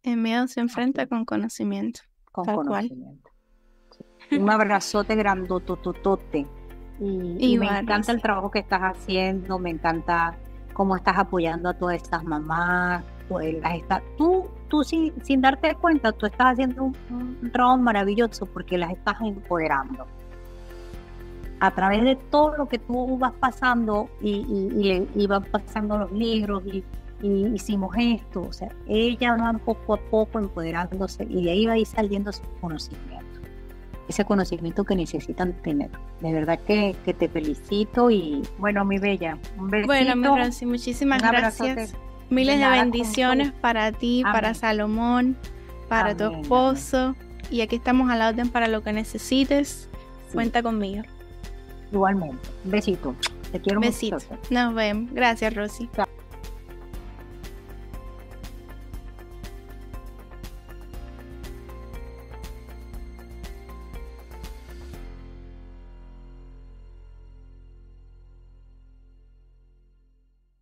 S2: El miedo se enfrenta con conocimiento.
S1: Con conocimiento. Un abrazote grandototote. Y, y me encanta el trabajo que estás haciendo, me encanta cómo estás apoyando a todas estas mamás, pues las tú, tú sin, sin darte cuenta, tú estás haciendo un, trabajo maravilloso porque las estás empoderando. A través de todo lo que tú vas pasando y, y, van pasando los libros y, hicimos esto, o sea, ellas van poco a poco empoderándose y de ahí va a ir saliendo su conocimiento ese conocimiento que necesitan tener. De verdad que, que te felicito y bueno, mi bella, un besito.
S2: Bueno, mi Franci, muchísimas gracias. Miles de, bendiciones para ti, para Salomón, para tu esposo. Y aquí estamos a la orden para lo que necesites. Cuenta conmigo.
S1: Igualmente. Un besito. Te quiero
S2: Besito. Nos vemos. Gracias, Rosy.